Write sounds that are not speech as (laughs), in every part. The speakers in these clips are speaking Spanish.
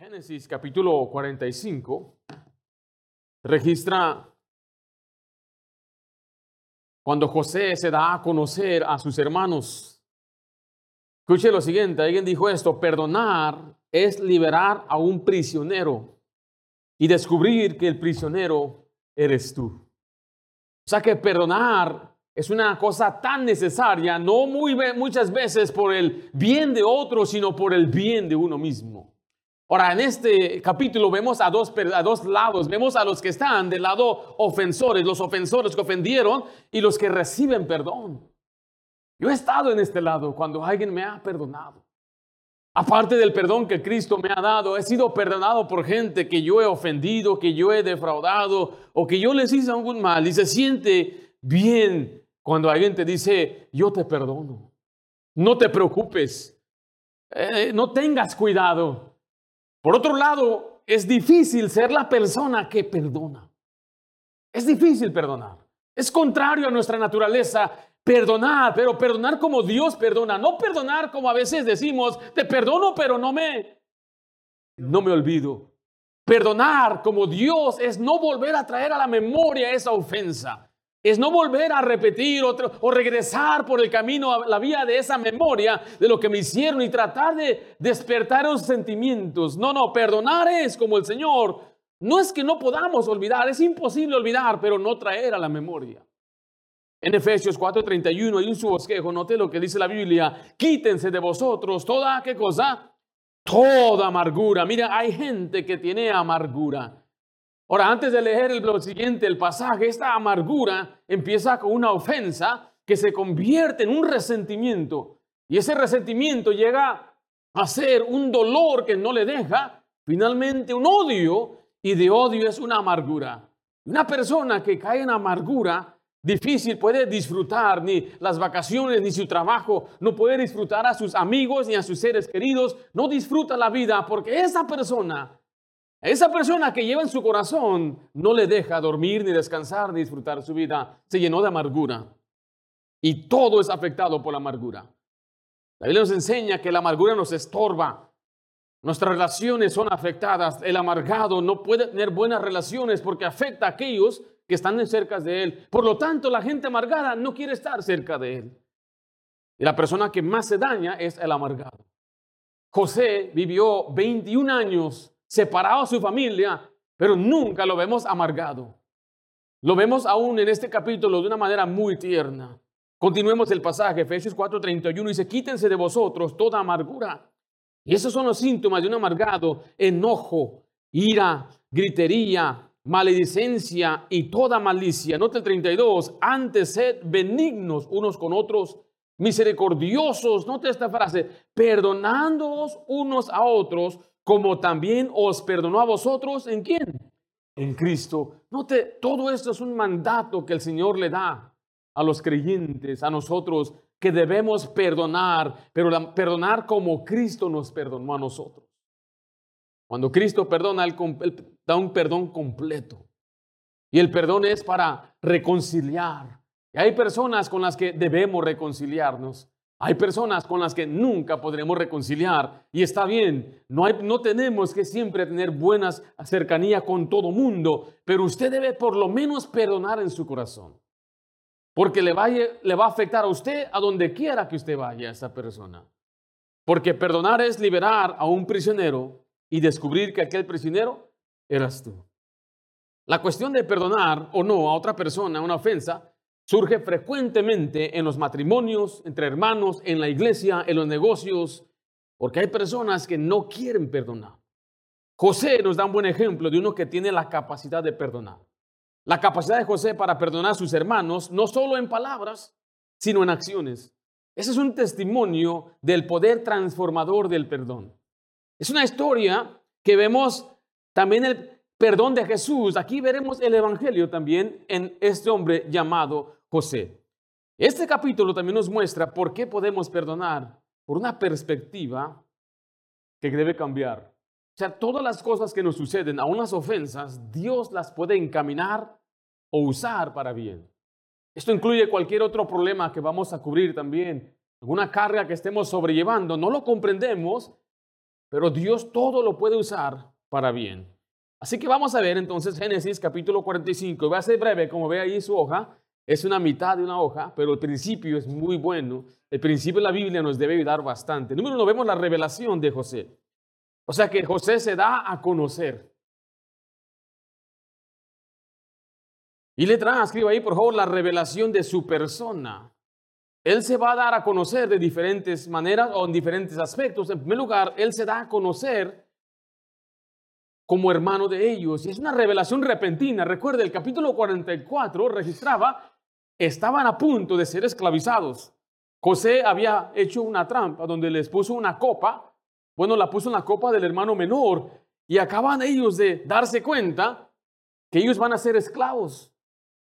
Génesis capítulo 45 registra cuando José se da a conocer a sus hermanos. Escuche lo siguiente, alguien dijo esto, perdonar es liberar a un prisionero y descubrir que el prisionero eres tú. O sea que perdonar es una cosa tan necesaria, no muy, muchas veces por el bien de otro, sino por el bien de uno mismo. Ahora, en este capítulo vemos a dos, a dos lados. Vemos a los que están del lado ofensores, los ofensores que ofendieron y los que reciben perdón. Yo he estado en este lado cuando alguien me ha perdonado. Aparte del perdón que Cristo me ha dado, he sido perdonado por gente que yo he ofendido, que yo he defraudado o que yo les hice algún mal. Y se siente bien cuando alguien te dice, yo te perdono. No te preocupes. Eh, no tengas cuidado. Por otro lado, es difícil ser la persona que perdona. Es difícil perdonar. Es contrario a nuestra naturaleza perdonar, pero perdonar como Dios perdona, no perdonar como a veces decimos, te perdono, pero no me no me olvido. Perdonar como Dios es no volver a traer a la memoria esa ofensa es no volver a repetir o regresar por el camino a la vía de esa memoria de lo que me hicieron y tratar de despertar esos sentimientos. No, no, perdonar es como el Señor. No es que no podamos olvidar, es imposible olvidar, pero no traer a la memoria. En Efesios 4:31 hay un su bosquejo, note lo que dice la Biblia, quítense de vosotros toda, ¿qué cosa? Toda amargura. Mira, hay gente que tiene amargura. Ahora, antes de leer el, siguiente, el pasaje, esta amargura empieza con una ofensa que se convierte en un resentimiento. Y ese resentimiento llega a ser un dolor que no le deja, finalmente un odio, y de odio es una amargura. Una persona que cae en amargura difícil puede disfrutar ni las vacaciones ni su trabajo, no puede disfrutar a sus amigos ni a sus seres queridos, no disfruta la vida porque esa persona esa persona que lleva en su corazón no le deja dormir, ni descansar, ni disfrutar su vida. Se llenó de amargura. Y todo es afectado por la amargura. La Biblia nos enseña que la amargura nos estorba. Nuestras relaciones son afectadas. El amargado no puede tener buenas relaciones porque afecta a aquellos que están cerca de él. Por lo tanto, la gente amargada no quiere estar cerca de él. Y la persona que más se daña es el amargado. José vivió 21 años separado a su familia, pero nunca lo vemos amargado. Lo vemos aún en este capítulo de una manera muy tierna. Continuemos el pasaje, Efesios 4:31 dice, quítense de vosotros toda amargura. Y esos son los síntomas de un amargado, enojo, ira, gritería, maledicencia y toda malicia. Nota el 32, antes sed benignos unos con otros, misericordiosos, nota esta frase, perdonándoos unos a otros como también os perdonó a vosotros, ¿en quién? En Cristo. Note, todo esto es un mandato que el Señor le da a los creyentes, a nosotros, que debemos perdonar, pero perdonar como Cristo nos perdonó a nosotros. Cuando Cristo perdona, él da un perdón completo. Y el perdón es para reconciliar. Y hay personas con las que debemos reconciliarnos. Hay personas con las que nunca podremos reconciliar y está bien, no, hay, no tenemos que siempre tener buenas cercanía con todo mundo, pero usted debe por lo menos perdonar en su corazón, porque le, le va a afectar a usted a donde quiera que usted vaya a esa persona. Porque perdonar es liberar a un prisionero y descubrir que aquel prisionero eras tú. La cuestión de perdonar o no a otra persona una ofensa surge frecuentemente en los matrimonios, entre hermanos, en la iglesia, en los negocios, porque hay personas que no quieren perdonar. José nos da un buen ejemplo de uno que tiene la capacidad de perdonar. La capacidad de José para perdonar a sus hermanos, no solo en palabras, sino en acciones. Ese es un testimonio del poder transformador del perdón. Es una historia que vemos también el perdón de Jesús. Aquí veremos el Evangelio también en este hombre llamado José. Este capítulo también nos muestra por qué podemos perdonar por una perspectiva que debe cambiar. O sea, todas las cosas que nos suceden, aún las ofensas, Dios las puede encaminar o usar para bien. Esto incluye cualquier otro problema que vamos a cubrir también, alguna carga que estemos sobrellevando, no lo comprendemos, pero Dios todo lo puede usar para bien. Así que vamos a ver entonces Génesis capítulo 45. Voy a ser breve, como ve ahí su hoja. Es una mitad de una hoja, pero el principio es muy bueno. El principio de la Biblia nos debe ayudar bastante. Número uno, vemos la revelación de José. O sea que José se da a conocer. Y letra A, escriba ahí por favor la revelación de su persona. Él se va a dar a conocer de diferentes maneras o en diferentes aspectos. En primer lugar, Él se da a conocer como hermano de ellos. Y es una revelación repentina. Recuerde, el capítulo 44 registraba, estaban a punto de ser esclavizados. José había hecho una trampa donde les puso una copa. Bueno, la puso en la copa del hermano menor. Y acaban ellos de darse cuenta que ellos van a ser esclavos.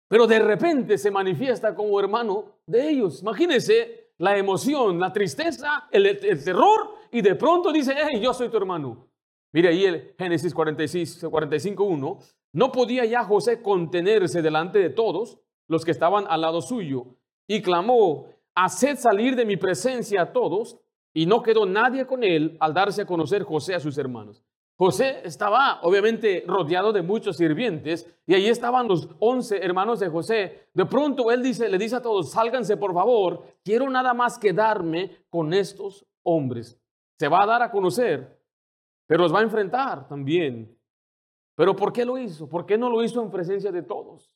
Pero de repente se manifiesta como hermano de ellos. Imagínense la emoción, la tristeza, el, terror. Y de pronto dice, hey, yo soy tu hermano. Mire ahí el Génesis 46, 45, No podía ya José contenerse delante de todos los que estaban al lado suyo y clamó, haced salir de mi presencia a todos. Y no quedó nadie con él al darse a conocer José a sus hermanos. José estaba obviamente rodeado de muchos sirvientes y ahí estaban los once hermanos de José. De pronto él dice, le dice a todos, sálganse por favor, quiero nada más quedarme con estos hombres. Se va a dar a conocer pero los va a enfrentar también. Pero ¿por qué lo hizo? ¿Por qué no lo hizo en presencia de todos?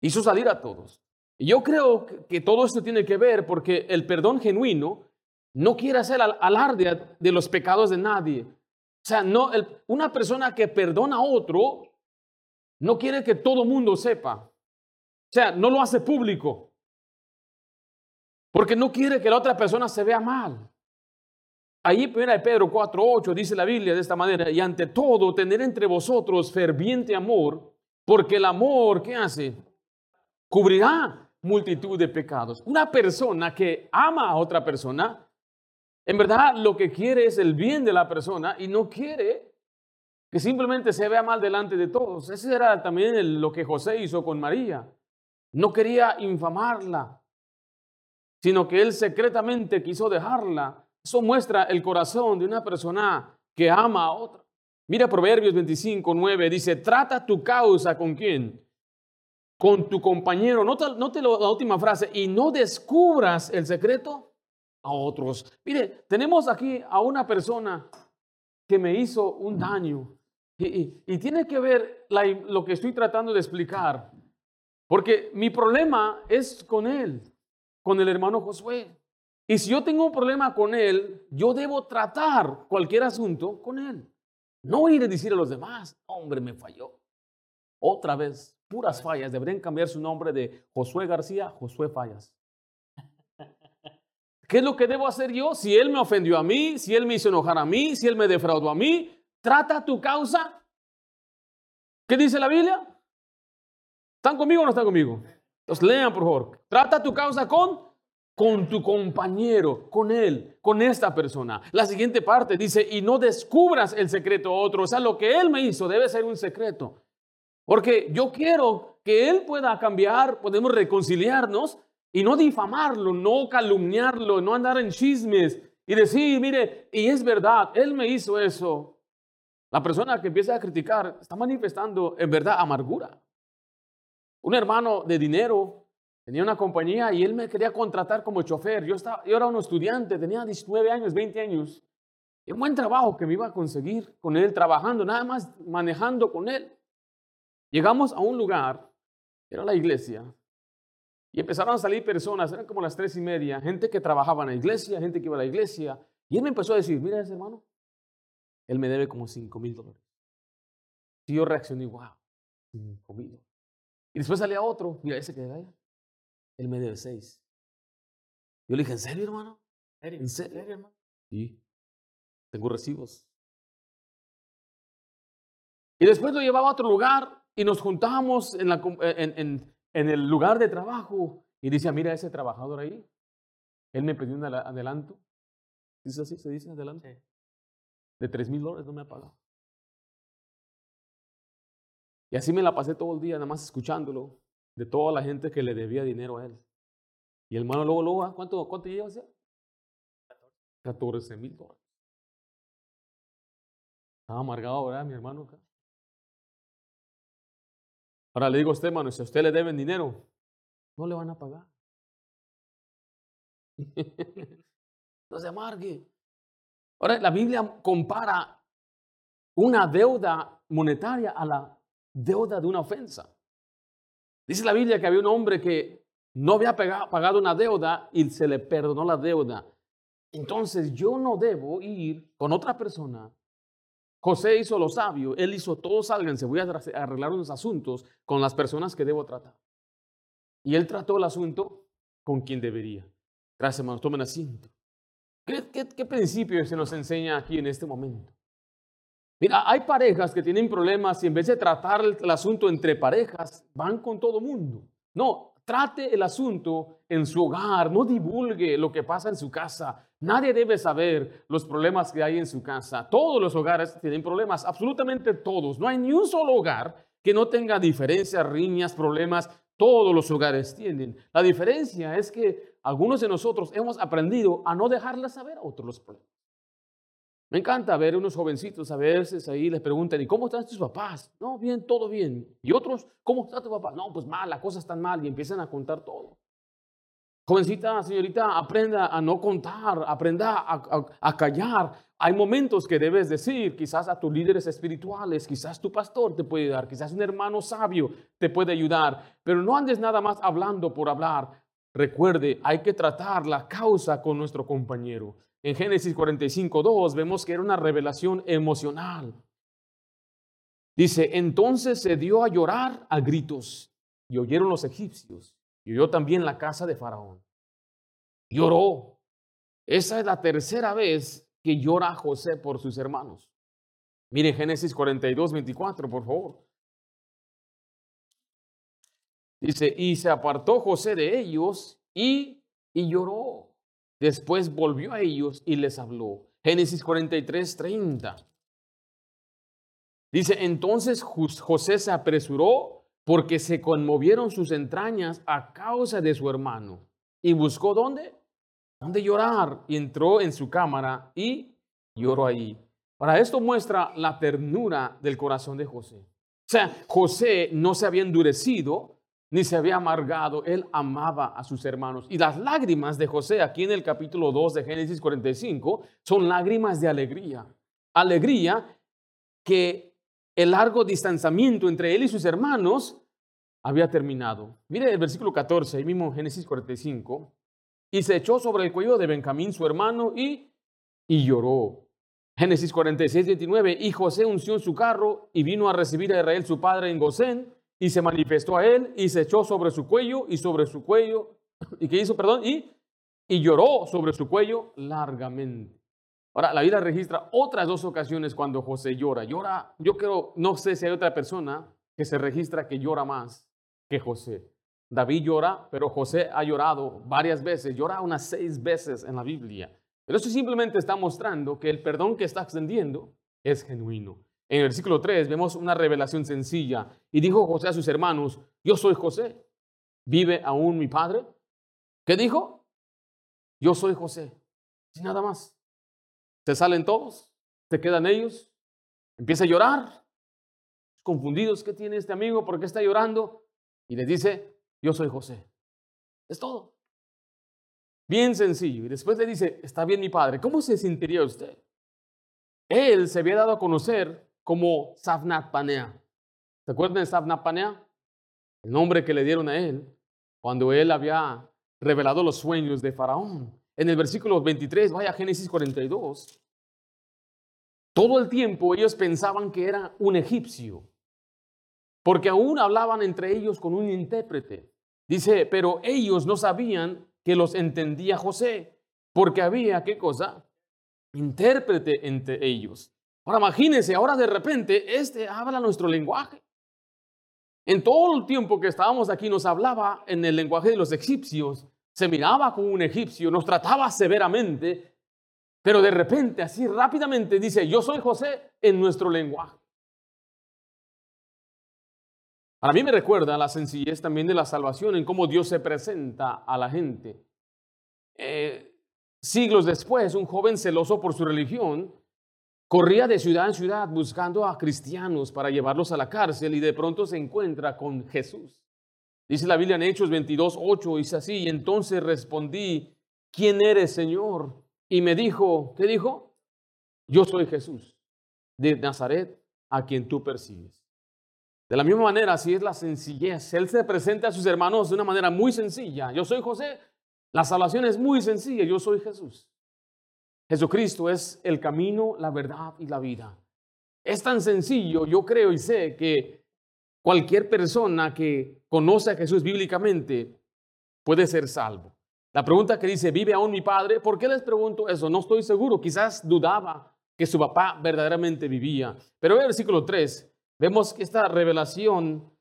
Hizo salir a todos. Yo creo que todo esto tiene que ver porque el perdón genuino no quiere hacer alarde de los pecados de nadie. O sea, no, una persona que perdona a otro no quiere que todo mundo sepa. O sea, no lo hace público. Porque no quiere que la otra persona se vea mal. Ahí, 1 Pedro 4.8 dice la Biblia de esta manera, y ante todo tener entre vosotros ferviente amor, porque el amor, ¿qué hace? Cubrirá multitud de pecados. Una persona que ama a otra persona, en verdad lo que quiere es el bien de la persona y no quiere que simplemente se vea mal delante de todos. Ese era también lo que José hizo con María. No quería infamarla, sino que él secretamente quiso dejarla eso muestra el corazón de una persona que ama a otra. Mira Proverbios 25, 9, dice, trata tu causa con quién? Con tu compañero. Note, la última frase, y no descubras el secreto a otros. Mire, tenemos aquí a una persona que me hizo un daño. Y, tiene que ver lo que estoy tratando de explicar. Porque mi problema es con él, con el hermano Josué. Y si yo tengo un problema con él, yo debo tratar cualquier asunto con él. No ir a decir a los demás, hombre, me falló. Otra vez, puras fallas. Deberían cambiar su nombre de Josué García, Josué Fallas. ¿Qué es lo que debo hacer yo? Si él me ofendió a mí, si él me hizo enojar a mí, si él me defraudó a mí, trata tu causa. ¿Qué dice la Biblia? ¿Están conmigo o no están conmigo? Entonces lean, por favor. Trata tu causa con con tu compañero, con él, con esta persona. La siguiente parte dice, y no descubras el secreto a otro. O sea, lo que él me hizo debe ser un secreto. Porque yo quiero que él pueda cambiar, podemos reconciliarnos y no difamarlo, no calumniarlo, no andar en chismes y decir, mire, y es verdad, él me hizo eso. La persona que empieza a criticar está manifestando en verdad amargura. Un hermano de dinero Tenía una compañía y él me quería contratar como chofer. Yo, estaba, yo era un estudiante, tenía 19 años, 20 años. Y un buen trabajo que me iba a conseguir con él, trabajando, nada más manejando con él. Llegamos a un lugar, era la iglesia, y empezaron a salir personas, eran como las tres y media, gente que trabajaba en la iglesia, gente que iba a la iglesia. Y él me empezó a decir, mira ese hermano, él me debe como 5 mil dólares. Y yo reaccioné, wow, 5 mil. Y después salía otro, mira ese que allá, él me debe seis. Yo le dije, ¿en serio, hermano? ¿En serio, hermano? Sí. Tengo recibos. Y después lo llevaba a otro lugar y nos juntábamos en, la, en, en, el lugar de trabajo. Y dice, mira ese trabajador ahí. Él me pidió un adelanto. ¿Dice así? ¿Se dice adelanto? De tres mil dólares no me ha pagado. Y así me la pasé todo el día, nada más escuchándolo de toda la gente que le debía dinero a él. Y el hermano luego, luego, ¿cuánto, cuánto lleva? 14 mil dólares. Estaba amargado ahora, mi hermano. Ahora le digo a usted, hermano, si a usted le deben dinero, no le van a pagar. (laughs) no se amargue. Ahora, la Biblia compara una deuda monetaria a la deuda de una ofensa. Dice la Biblia que había un hombre que no había pagado una deuda y se le perdonó la deuda. Entonces yo no debo ir con otra persona. José hizo lo sabio, él hizo todo, sálganse, voy a arreglar unos asuntos con las personas que debo tratar. Y él trató el asunto con quien debería. Gracias, hermanos, tomen asiento. ¿Qué, qué, qué principio se nos enseña aquí en este momento? Mira, hay parejas que tienen problemas y en vez de tratar el, asunto entre parejas, van con todo mundo. No, trate el asunto en su hogar, no divulgue lo que pasa en su casa. Nadie debe saber los problemas que hay en su casa. Todos los hogares tienen problemas, absolutamente todos. No hay ni un solo hogar que no tenga diferencias, riñas, problemas. Todos los hogares tienen. La diferencia es que algunos de nosotros hemos aprendido a no dejarles saber a otros los problemas. Me encanta ver unos jovencitos a veces ahí les preguntan, ¿y cómo están tus papás? No, bien, todo bien. Y otros, ¿cómo está tu papá? No, pues mal, las cosas están mal y empiezan a contar todo. Jovencita, señorita, aprenda a no contar, aprenda a, callar. Hay momentos que debes decir, quizás a tus líderes espirituales, quizás tu pastor te puede dar, quizás un hermano sabio te puede ayudar, pero no andes nada más hablando por hablar. Recuerde, hay que tratar la causa con nuestro compañero. En Génesis 45, 2 vemos que era una revelación emocional. Dice, entonces se dio a llorar a gritos y oyeron los egipcios y también la casa de Faraón. Lloró. Esa es la tercera vez que llora José por sus hermanos. Mire Génesis 42, 24, por favor. Dice, y se apartó José de ellos y, y lloró. Después volvió a ellos y les habló. Génesis 43, 30. Dice, entonces José se apresuró porque se conmovieron sus entrañas a causa de su hermano. Y buscó dónde? Dónde llorar. Y entró en su cámara y lloró ahí. Para esto muestra la ternura del corazón de José. O sea, José no se había endurecido, ni se había amargado, él amaba a sus hermanos. Y las lágrimas de José aquí en el capítulo 2 de Génesis 45 son lágrimas de alegría. Alegría que el largo distanciamiento entre él y sus hermanos había terminado. Mire el versículo 14, ahí mismo Génesis 45. Y se echó sobre el cuello de Benjamín, su hermano, y, y lloró. Génesis 46, 29. Y José unció en su carro y vino a recibir a Israel, su padre, en Gosén y se manifestó a él y se echó sobre su cuello y sobre su cuello, ¿y qué hizo? Perdón, y, y lloró sobre su cuello largamente. Ahora, la vida registra otras dos ocasiones cuando José llora. Llora, yo creo, no sé si hay otra persona que se registra que llora más que José. David llora, pero José ha llorado varias veces, llora unas seis veces en la Biblia. Pero eso simplemente está mostrando que el perdón que está extendiendo es genuino. En el versículo 3 vemos una revelación sencilla. Y dijo José a sus hermanos, yo soy José. ¿Vive aún mi padre? ¿Qué dijo? Yo soy José. Sin nada más. Se salen todos, se quedan ellos, empieza a llorar. Confundidos, ¿qué tiene este amigo? ¿Por qué está llorando? Y les dice, yo soy José. Es todo. Bien sencillo. Y después le dice, está bien mi padre. ¿Cómo se sentiría usted? Él se había dado a conocer como Safnat Panea. ¿Se acuerdan de Safnat Panea? El nombre que le dieron a él cuando él había revelado los sueños de Faraón. En el versículo 23, vaya Génesis 42. Todo el tiempo ellos pensaban que era un egipcio, porque aún hablaban entre ellos con un intérprete. Dice, pero ellos no sabían que los entendía José, porque había, ¿qué cosa? Intérprete entre ellos. Ahora imagínense, ahora de repente, este habla nuestro lenguaje. En todo el tiempo que estábamos aquí nos hablaba en el lenguaje de los egipcios, se miraba como un egipcio, nos trataba severamente, pero de repente, así rápidamente dice, yo soy José en nuestro lenguaje. A mí me recuerda la sencillez también de la salvación en cómo Dios se presenta a la gente. Eh, siglos después, un joven celoso por su religión corría de ciudad en ciudad buscando a cristianos para llevarlos a la cárcel y de pronto se encuentra con Jesús. Dice la Biblia en Hechos 22, 8, dice así, y entonces respondí, ¿quién eres, Señor? Y me dijo, ¿qué dijo? Yo soy Jesús de Nazaret, a quien tú persigues. De la misma manera, así es la sencillez. Él se presenta a sus hermanos de una manera muy sencilla. Yo soy José. La salvación es muy sencilla. Yo soy Jesús. Jesucristo es el camino, la verdad y la vida. Es tan sencillo, yo creo y sé que cualquier persona que conoce a Jesús bíblicamente puede ser salvo. La pregunta que dice, ¿vive aún mi padre? ¿Por qué les pregunto eso? No estoy seguro. Quizás dudaba que su papá verdaderamente vivía. Pero en el versículo 3 vemos esta revelación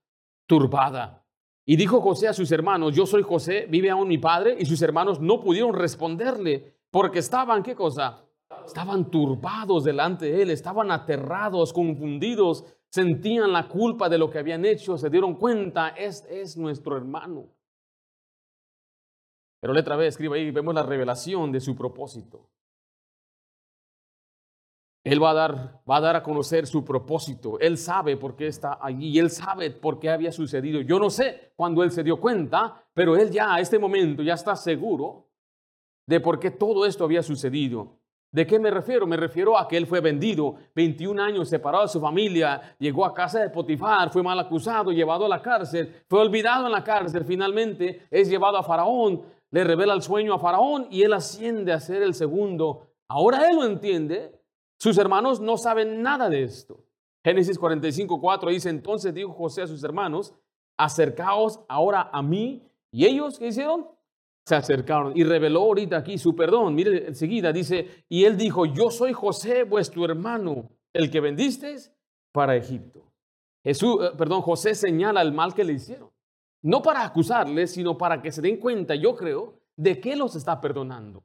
turbada. Y dijo José a sus hermanos, yo soy José, vive aún mi padre, y sus hermanos no pudieron responderle porque estaban, ¿qué cosa? Estaban turbados delante de él, estaban aterrados, confundidos, sentían la culpa de lo que habían hecho, se dieron cuenta, este es nuestro hermano. Pero letra B, escribe ahí, vemos la revelación de su propósito. Él va a, dar, va a dar a conocer su propósito. Él sabe por qué está allí. Él sabe por qué había sucedido. Yo no sé cuándo él se dio cuenta, pero él ya a este momento ya está seguro de por qué todo esto había sucedido. ¿De qué me refiero? Me refiero a que él fue vendido, 21 años separado de su familia, llegó a casa de Potifar, fue mal acusado, llevado a la cárcel, fue olvidado en la cárcel, finalmente es llevado a Faraón, le revela el sueño a Faraón y él asciende a ser el segundo. Ahora él lo entiende, sus hermanos no saben nada de esto. Génesis 45, 4 dice, entonces dijo José a sus hermanos, acercaos ahora a mí. ¿Y ellos qué hicieron? Se acercaron y reveló ahorita aquí su perdón. Mire enseguida, dice, y él dijo, yo soy José, vuestro hermano, el que vendisteis para Egipto. Jesús, eh, perdón, José señala el mal que le hicieron. No para acusarles, sino para que se den cuenta, yo creo, de qué los está perdonando.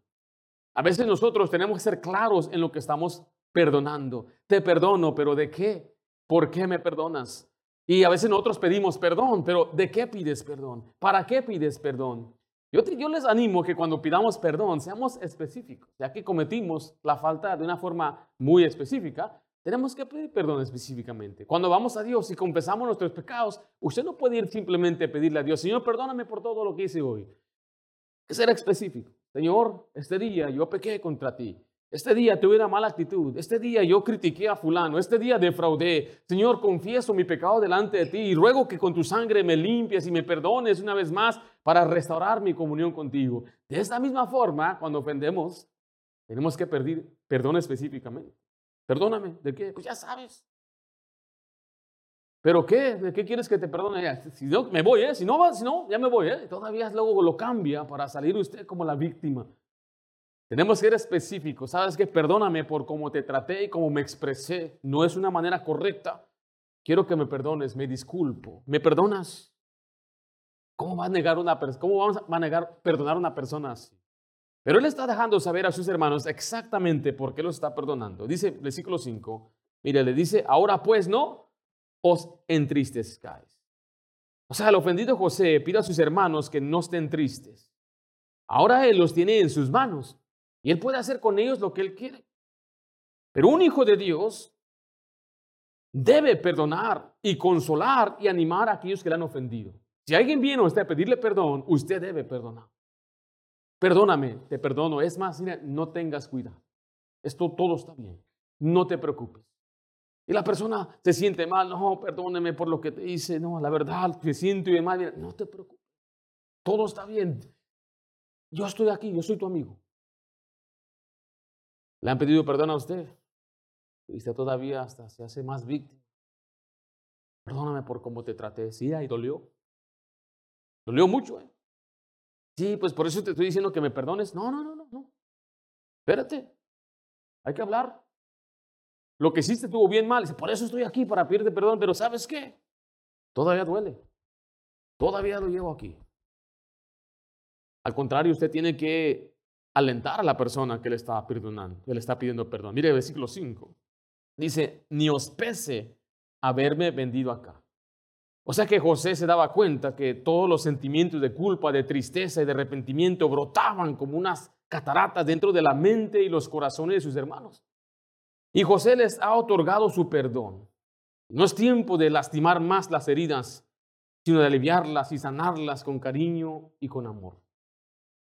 A veces nosotros tenemos que ser claros en lo que estamos perdonando. Te perdono, pero ¿de qué? ¿Por qué me perdonas? Y a veces nosotros pedimos perdón, pero ¿de qué pides perdón? ¿Para qué pides perdón? Yo, yo les animo que cuando pidamos perdón seamos específicos, ya que cometimos la falta de una forma muy específica, tenemos que pedir perdón específicamente. Cuando vamos a Dios y confesamos nuestros pecados, usted no puede ir simplemente a pedirle a Dios, Señor, perdóname por todo lo que hice hoy. Que ser específico. Señor, este día yo pequé contra ti. Este día tuve una mala actitud. Este día yo critiqué a fulano. Este día defraudé. Señor, confieso mi pecado delante de ti y ruego que con tu sangre me limpies y me perdones una vez más para restaurar mi comunión contigo. De esta misma forma, cuando ofendemos, tenemos que pedir perdón específicamente. Perdóname, ¿de qué? Pues ya sabes. ¿Pero qué? ¿De qué quieres que te perdone? Si no, me voy, ¿eh? Si no, si no ya me voy, ¿eh? Todavía luego lo cambia para salir usted como la víctima. Tenemos que ser específicos. Sabes que perdóname por cómo te traté y cómo me expresé. No es una manera correcta. Quiero que me perdones, me disculpo. ¿Me perdonas? ¿Cómo va a negar una cómo vamos a negar perdonar a una persona así? Pero él está dejando saber a sus hermanos exactamente por qué los está perdonando. Dice versículo 5, mire, le dice, ahora pues no os entristezcáis. O sea, el ofendido José pide a sus hermanos que no estén tristes. Ahora él los tiene en sus manos. Y Él puede hacer con ellos lo que Él quiere. Pero un hijo de Dios debe perdonar y consolar y animar a aquellos que le han ofendido. Si alguien viene a usted a pedirle perdón, usted debe perdonar. Perdóname, te perdono. Es más, no tengas cuidado. Esto todo está bien. No te preocupes. Y la persona se siente mal, no, perdóneme por lo que te hice, no, la verdad, te siento y mal. No te preocupes. Todo está bien. Yo estoy aquí, yo soy tu amigo. ¿Le han pedido perdón a usted? Y usted todavía hasta se hace más víctima. Perdóname por cómo te traté. Sí, ahí dolió. Dolió mucho, ¿eh? Sí, pues por eso te estoy diciendo que me perdones. No, no, no, no, no. Espérate. Hay que hablar. Lo que hiciste estuvo bien mal. Por eso estoy aquí, para pedirte perdón. Pero ¿sabes qué? Todavía duele. Todavía lo llevo aquí. Al contrario, usted tiene que alentar a la persona que le está perdonando, está pidiendo perdón. Mire el versículo 5. Dice, ni os pese haberme vendido acá. O sea que José se daba cuenta que todos los sentimientos de culpa, de tristeza y de arrepentimiento brotaban como unas cataratas dentro de la mente y los corazones de sus hermanos. Y José les ha otorgado su perdón. No es tiempo de lastimar más las heridas, sino de aliviarlas y sanarlas con cariño y con amor.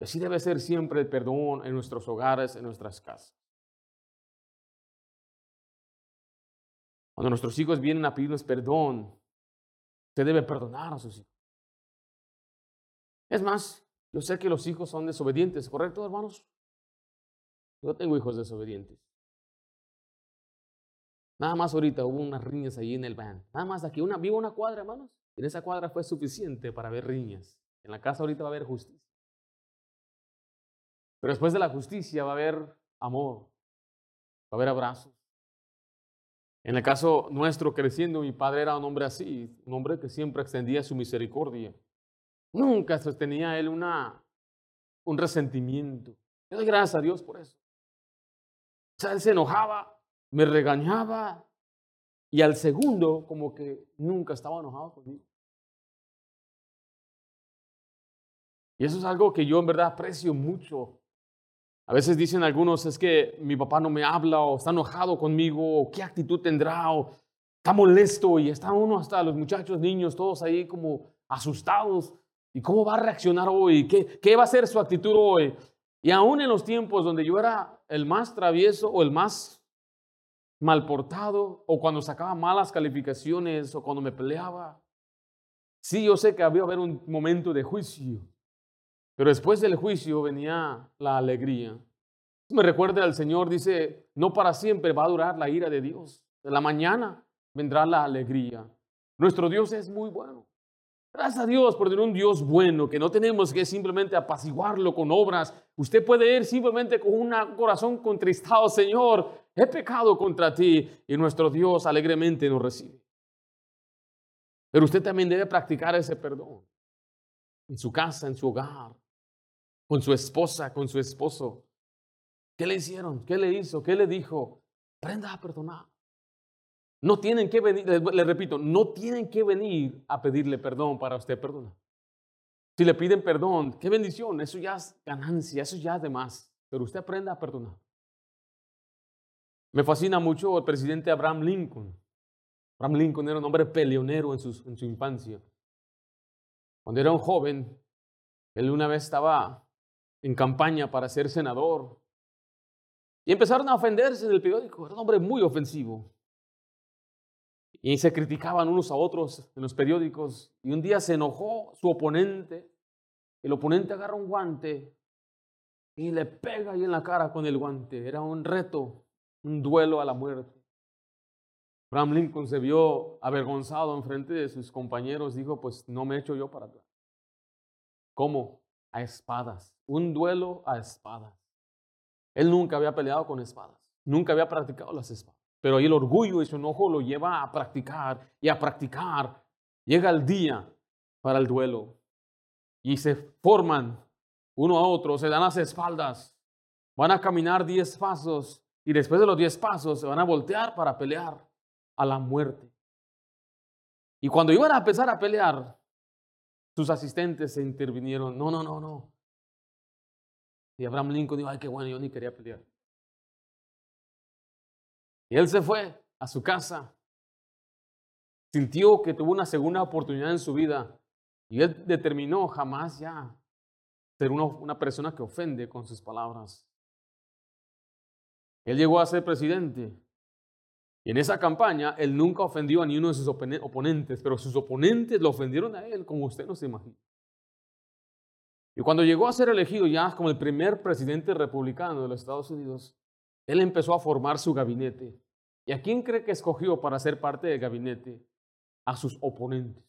Así debe ser siempre el perdón en nuestros hogares, en nuestras casas. Cuando nuestros hijos vienen a pedirnos perdón, usted debe perdonar a sus hijos. Es más, yo sé que los hijos son desobedientes, ¿correcto, hermanos? Yo tengo hijos desobedientes. Nada más ahorita hubo unas riñas ahí en el van. Nada más aquí, una, vivo una cuadra, hermanos. En esa cuadra fue suficiente para ver riñas. En la casa ahorita va a haber justicia. Pero después de la justicia va a haber amor, va a haber abrazos. En el caso nuestro creciendo, mi padre era un hombre así, un hombre que siempre extendía su misericordia. Nunca sostenía él una, un resentimiento. Yo doy gracias a Dios por eso. O sea, él se enojaba, me regañaba y al segundo como que nunca estaba enojado conmigo. Y eso es algo que yo en verdad aprecio mucho a veces dicen algunos, es que mi papá no me habla o está enojado conmigo o qué actitud tendrá o está molesto y está uno hasta los muchachos, niños, todos ahí como asustados. ¿Y cómo va a reaccionar hoy? ¿Qué, qué va a ser su actitud hoy? Y aún en los tiempos donde yo era el más travieso o el más mal portado o cuando sacaba malas calificaciones o cuando me peleaba, sí, yo sé que había haber un momento de juicio. Pero después del juicio venía la alegría. Me recuerda al Señor, dice, no para siempre va a durar la ira de Dios. De la mañana vendrá la alegría. Nuestro Dios es muy bueno. Gracias a Dios por tener un Dios bueno, que no tenemos que simplemente apaciguarlo con obras. Usted puede ir simplemente con un corazón contristado, Señor, he pecado contra ti y nuestro Dios alegremente nos recibe. Pero usted también debe practicar ese perdón en su casa, en su hogar, con su esposa, con su esposo. ¿Qué le hicieron? ¿Qué le hizo? ¿Qué le dijo? Aprenda a perdonar. No tienen que venir, le repito, no tienen que venir a pedirle perdón para usted perdonar. Si le piden perdón, qué bendición, eso ya es ganancia, eso ya es de más. Pero usted aprenda a perdonar. Me fascina mucho el presidente Abraham Lincoln. Abraham Lincoln era un hombre peleonero en su, en su infancia. Cuando era un joven, él una vez estaba en campaña para ser senador. Y empezaron a ofenderse en el periódico. Era un hombre muy ofensivo. Y se criticaban unos a otros en los periódicos. Y un día se enojó su oponente. El oponente agarra un guante y le pega ahí en la cara con el guante. Era un reto, un duelo a la muerte. Abraham Lincoln se vio avergonzado en frente de sus compañeros. Dijo, pues no me echo yo para atrás. ¿Cómo? A espadas un duelo a espadas. Él nunca había peleado con espadas, nunca había practicado las espadas. Pero ahí el orgullo y su enojo lo lleva a practicar y a practicar. Llega el día para el duelo y se forman uno a otro, se dan las espaldas, van a caminar diez pasos y después de los diez pasos se van a voltear para pelear a la muerte. Y cuando iban a empezar a pelear, sus asistentes se intervinieron. No, no, no, no. Y Abraham Lincoln dijo, ay, qué bueno, yo ni quería pelear. Y él se fue a su casa. Sintió que tuvo una segunda oportunidad en su vida. Y él determinó jamás ya ser una, una persona que ofende con sus palabras. Él llegó a ser presidente. Y en esa campaña, él nunca ofendió a ninguno de sus oponentes, pero sus oponentes lo ofendieron a él como usted no se imagina. Y cuando llegó a ser elegido ya como el primer presidente republicano de los Estados Unidos, él empezó a formar su gabinete. ¿Y a quién cree que escogió para ser parte del gabinete? A sus oponentes.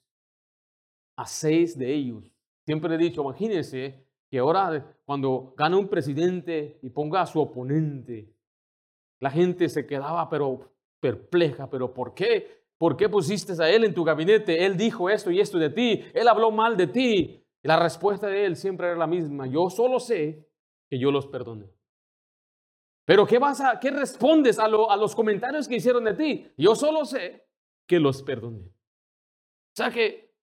A seis de ellos. Siempre he dicho, imagínense que ahora cuando gana un presidente y ponga a su oponente, la gente se quedaba pero perpleja, pero ¿por qué? ¿Por qué pusiste a él en tu gabinete? Él dijo esto y esto de ti, él habló mal de ti, y la respuesta de él siempre era la misma. Yo solo sé que yo los perdoné. Pero ¿qué, vas a, qué respondes a, a los comentarios que hicieron de ti? Yo solo sé que los perdoné. O sea que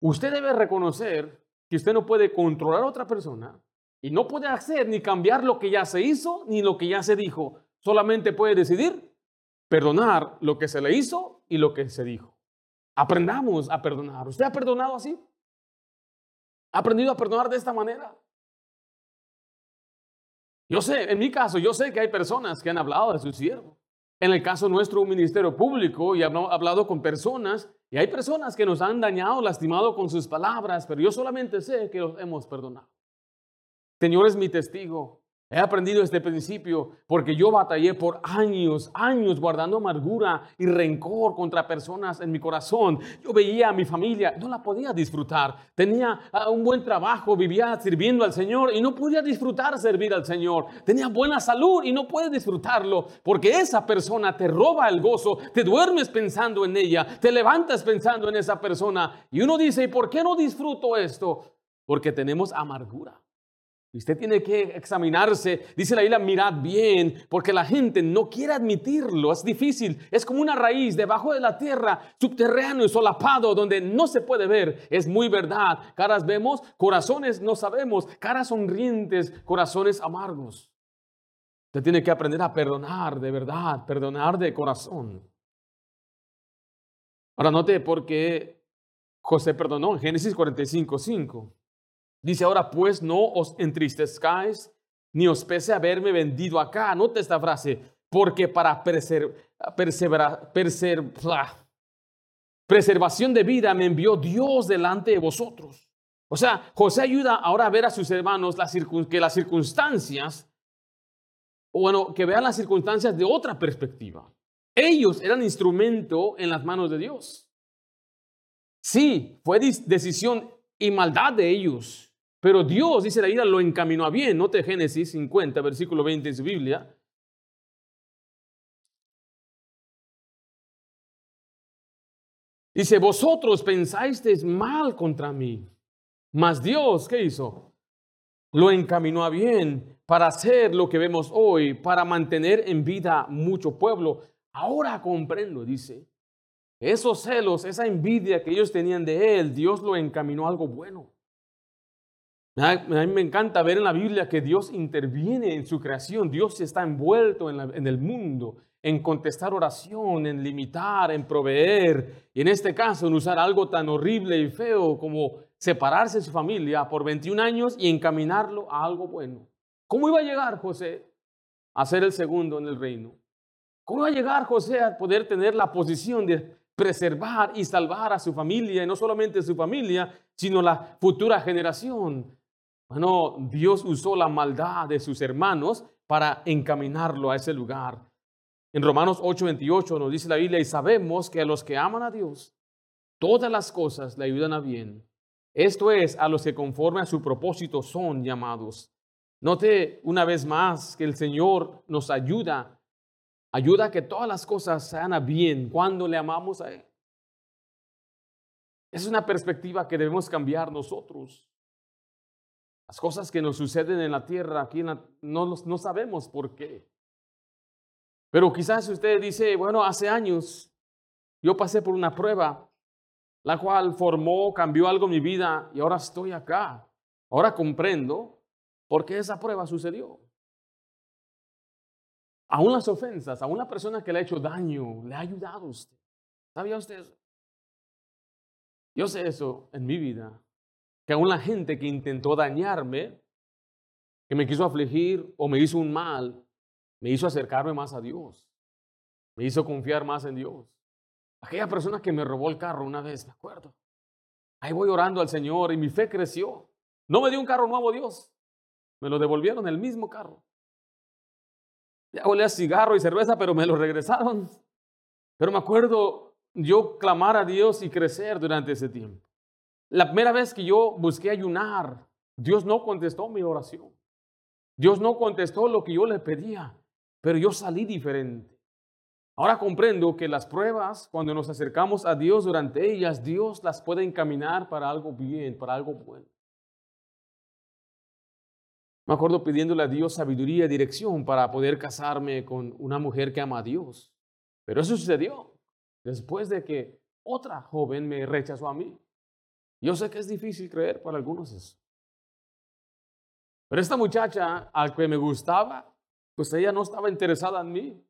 usted debe reconocer que usted no puede controlar a otra persona y no puede hacer ni cambiar lo que ya se hizo ni lo que ya se dijo. Solamente puede decidir perdonar lo que se le hizo y lo que se dijo. Aprendamos a perdonar. ¿Usted ha perdonado así? ¿Ha aprendido a perdonar de esta manera? Yo sé, en mi caso, yo sé que hay personas que han hablado de su siervo. En el caso nuestro, un ministerio público, y he hablado con personas, y hay personas que nos han dañado, lastimado con sus palabras, pero yo solamente sé que los hemos perdonado. Señor es mi testigo. He aprendido este principio porque yo batallé por años, años guardando amargura y rencor contra personas en mi corazón. Yo veía a mi familia, no la podía disfrutar. Tenía ah, un buen trabajo, vivía sirviendo al Señor y no podía disfrutar servir al Señor. Tenía buena salud y no puedes disfrutarlo porque esa persona te roba el gozo, te duermes pensando en ella, te levantas pensando en esa persona. Y uno dice, ¿y por qué no disfruto esto? Porque tenemos amargura. Usted tiene que examinarse. Dice la Biblia, mirad bien, porque la gente no quiere admitirlo. Es difícil. Es como una raíz debajo de la tierra, subterráneo y solapado, donde no se puede ver. Es muy verdad. Caras vemos, corazones no sabemos. Caras sonrientes, corazones amargos. Usted tiene que aprender a perdonar de verdad, perdonar de corazón. Ahora note por qué José perdonó en Génesis 45, 5. Dice ahora, pues no os entristezcáis ni os pese haberme vendido acá. Note esta frase, porque para perseverar, preservación de vida me envió Dios delante de vosotros. O sea, José ayuda ahora a ver a sus hermanos que las circunstancias, bueno, que vean las circunstancias de otra perspectiva. Ellos eran instrumento en las manos de Dios. Sí, fue decisión y maldad de ellos, pero Dios, dice la vida, lo encaminó a bien. Note Génesis 50, versículo 20 en su Biblia. Dice, vosotros pensáis mal contra mí. Mas Dios, ¿qué hizo? Lo encaminó a bien para hacer lo que vemos hoy, para mantener en vida mucho pueblo. Ahora comprendo, dice. Esos celos, esa envidia que ellos tenían de él, Dios lo encaminó a algo bueno. A mí me encanta ver en la Biblia que Dios interviene en su creación. Dios está envuelto en, el mundo, en contestar oración, en limitar, en proveer. Y en este caso, en usar algo tan horrible y feo como separarse de su familia por 21 años y encaminarlo a algo bueno. ¿Cómo iba a llegar José a ser el segundo en el reino? ¿Cómo iba a llegar José a poder tener la posición de preservar y salvar a su familia, y no solamente su familia, sino la futura generación? Bueno, Dios usó la maldad de sus hermanos para encaminarlo a ese lugar. En Romanos 8:28 nos dice la Biblia, y sabemos que a los que aman a Dios, todas las cosas le ayudan a bien. Esto es, a los que conforme a su propósito son llamados. Note una vez más que el Señor nos ayuda, ayuda a que todas las cosas sean a bien cuando le amamos a Él. Es una perspectiva que debemos cambiar nosotros. Las cosas que nos suceden en la tierra, aquí no, no sabemos por qué. Pero quizás usted dice, bueno, hace años yo pasé por una prueba, la cual formó, cambió algo en mi vida y ahora estoy acá. Ahora comprendo por qué esa prueba sucedió. Aún las ofensas, a una persona que le ha hecho daño, le ha ayudado a usted. ¿Sabía usted eso? Yo sé eso en mi vida que aún la gente que intentó dañarme, que me quiso afligir o me hizo un mal, me hizo acercarme más a Dios, me hizo confiar más en Dios. Aquella persona que me robó el carro una vez, me acuerdo. Ahí voy orando al Señor y mi fe creció. No me dio un carro nuevo Dios, me lo devolvieron el mismo carro. Ya olía cigarro y cerveza, pero me lo regresaron. Pero me acuerdo yo clamar a Dios y crecer durante ese tiempo. La primera vez que yo busqué ayunar, Dios no contestó mi oración. Dios no contestó lo que yo le pedía, pero yo salí diferente. Ahora comprendo que las pruebas, cuando nos acercamos a Dios durante ellas, Dios las puede encaminar para algo bien, para algo bueno. Me acuerdo pidiéndole a Dios sabiduría y dirección para poder casarme con una mujer que ama a Dios. Pero eso sucedió después de que otra joven me rechazó a mí. Yo sé que es difícil creer para algunos eso. Pero esta muchacha al que me gustaba, pues ella no estaba interesada en mí.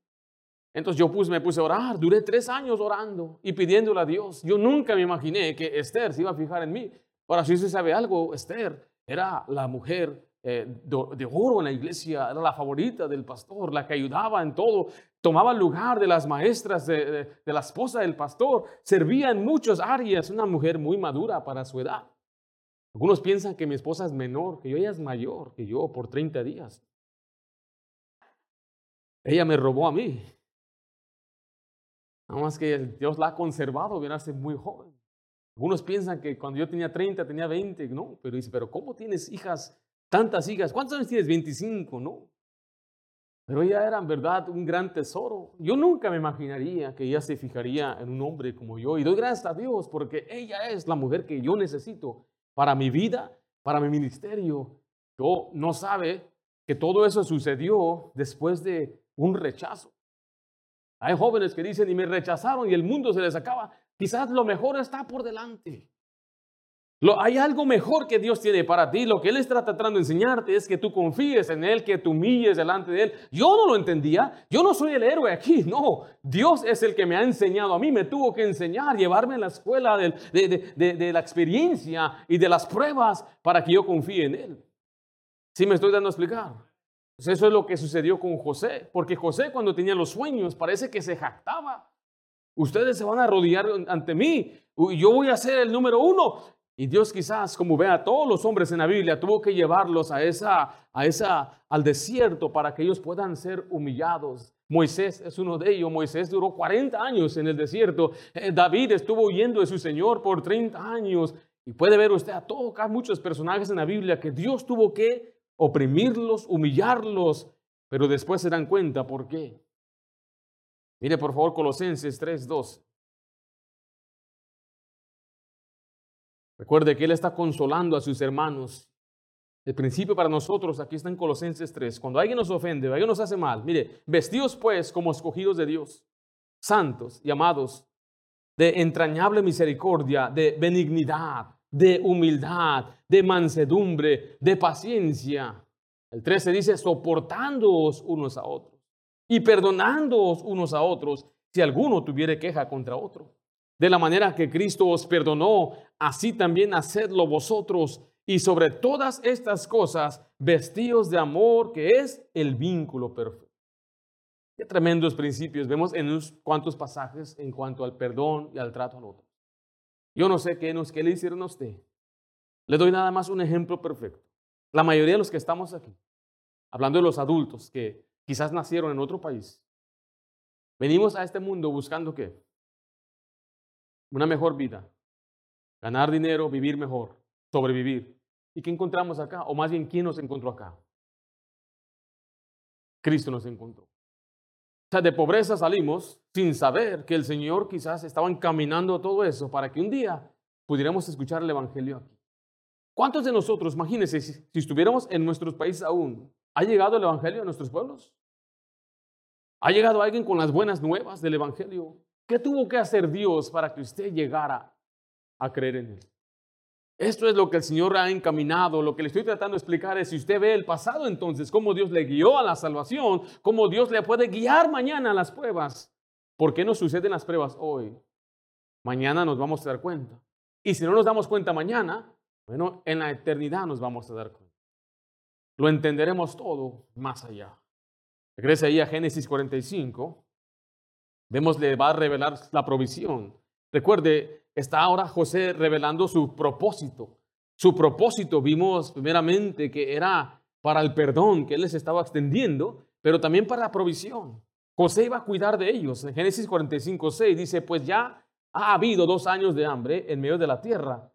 Entonces yo me puse a orar, duré tres años orando y pidiéndole a Dios. Yo nunca me imaginé que Esther se iba a fijar en mí. Ahora, si se sabe algo, Esther era la mujer eh, de, oro en la iglesia, era la favorita del pastor, la que ayudaba en todo, tomaba lugar de las maestras, de, de la esposa del pastor, servía en muchas áreas, una mujer muy madura para su edad. Algunos piensan que mi esposa es menor, que yo ella es mayor que yo por 30 días. Ella me robó a mí. Nada más que Dios la ha conservado, bien hace muy joven. Algunos piensan que cuando yo tenía 30, tenía 20, no, pero dice, pero ¿cómo tienes hijas, tantas hijas? ¿Cuántos años tienes? 25, no. Pero ella era en verdad un gran tesoro. Yo nunca me imaginaría que ella se fijaría en un hombre como yo. Y doy gracias a Dios porque ella es la mujer que yo necesito para mi vida, para mi ministerio. Yo no sabe que todo eso sucedió después de un rechazo. Hay jóvenes que dicen, y me rechazaron y el mundo se les acaba. Quizás lo mejor está por delante. Lo, hay algo mejor que Dios tiene para ti. Lo que Él está tratando de enseñarte es que tú confíes en Él, que tú humilles delante de Él. Yo no lo entendía. Yo no soy el héroe aquí. (laughs) No, Dios es el que me ha enseñado a mí. Me tuvo que enseñar, llevarme a la escuela de, la experiencia y de las pruebas para que yo confíe en Él. ¿Sí me estoy dando a explicar? Pues eso es lo que sucedió con José, porque José cuando tenía los sueños parece que se jactaba. Ustedes se van a arrodillar ante mí, yo voy a ser el número uno. Y Dios quizás, como ve a todos los hombres en la Biblia, tuvo que llevarlos a esa, a esa, al desierto para que ellos puedan ser humillados. Moisés es uno de ellos. Moisés duró 40 años en el desierto. Eh, David estuvo huyendo de su Señor por 30 años. Y puede ver usted a todos, muchos personajes en la Biblia que Dios tuvo que oprimirlos, humillarlos, pero después se dan cuenta por qué. Mire por favor Colosenses 3:2. Recuerde que Él está consolando a sus hermanos. El principio para nosotros aquí está en Colosenses 3. Cuando alguien nos ofende, alguien nos hace mal, mire, vestidos pues como escogidos de Dios, santos y amados, de entrañable misericordia, de benignidad, de humildad, de mansedumbre, de paciencia. El 13 dice, soportándoos unos a otros y perdonándoos unos a otros si alguno tuviere queja contra otro. De la manera que Cristo os perdonó, así también hacedlo vosotros. Y sobre todas estas cosas, vestidos de amor, que es el vínculo perfecto. Qué tremendos principios vemos en unos cuantos pasajes en cuanto al perdón y al trato al otro. Yo no sé qué, nos, qué le hicieron a usted. Le doy nada más un ejemplo perfecto. La mayoría de los que estamos aquí, hablando de los adultos que quizás nacieron en otro país, venimos a este mundo buscando qué? Una mejor vida, ganar dinero, vivir mejor, sobrevivir. ¿Y qué encontramos acá? O más bien, ¿quién nos encontró acá? Cristo nos encontró. O sea, de pobreza salimos sin saber que el Señor quizás estaba encaminando todo eso para que un día pudiéramos escuchar el Evangelio aquí. ¿Cuántos de nosotros, imagínense, si, estuviéramos en nuestros países aún, ¿ha llegado el Evangelio a nuestros pueblos? ¿Ha llegado alguien con las buenas nuevas del Evangelio? ¿Qué tuvo que hacer Dios para que usted llegara a creer en Él? Esto es lo que el Señor ha encaminado. Lo que le estoy tratando de explicar es si usted ve el pasado entonces, cómo Dios le guió a la salvación, cómo Dios le puede guiar mañana a las pruebas. ¿Por qué no suceden las pruebas hoy? Mañana nos vamos a dar cuenta. Y si no nos damos cuenta mañana, bueno, en la eternidad nos vamos a dar cuenta. Lo entenderemos todo más allá. Regresa ahí a Génesis 45. Vemos, le va a revelar la provisión. Recuerde, está ahora José revelando su propósito. Su propósito vimos primeramente que era para el perdón que él les estaba extendiendo, pero también para la provisión. José iba a cuidar de ellos. En Génesis 45, 6 dice, pues ya ha habido dos años de hambre en medio de la tierra,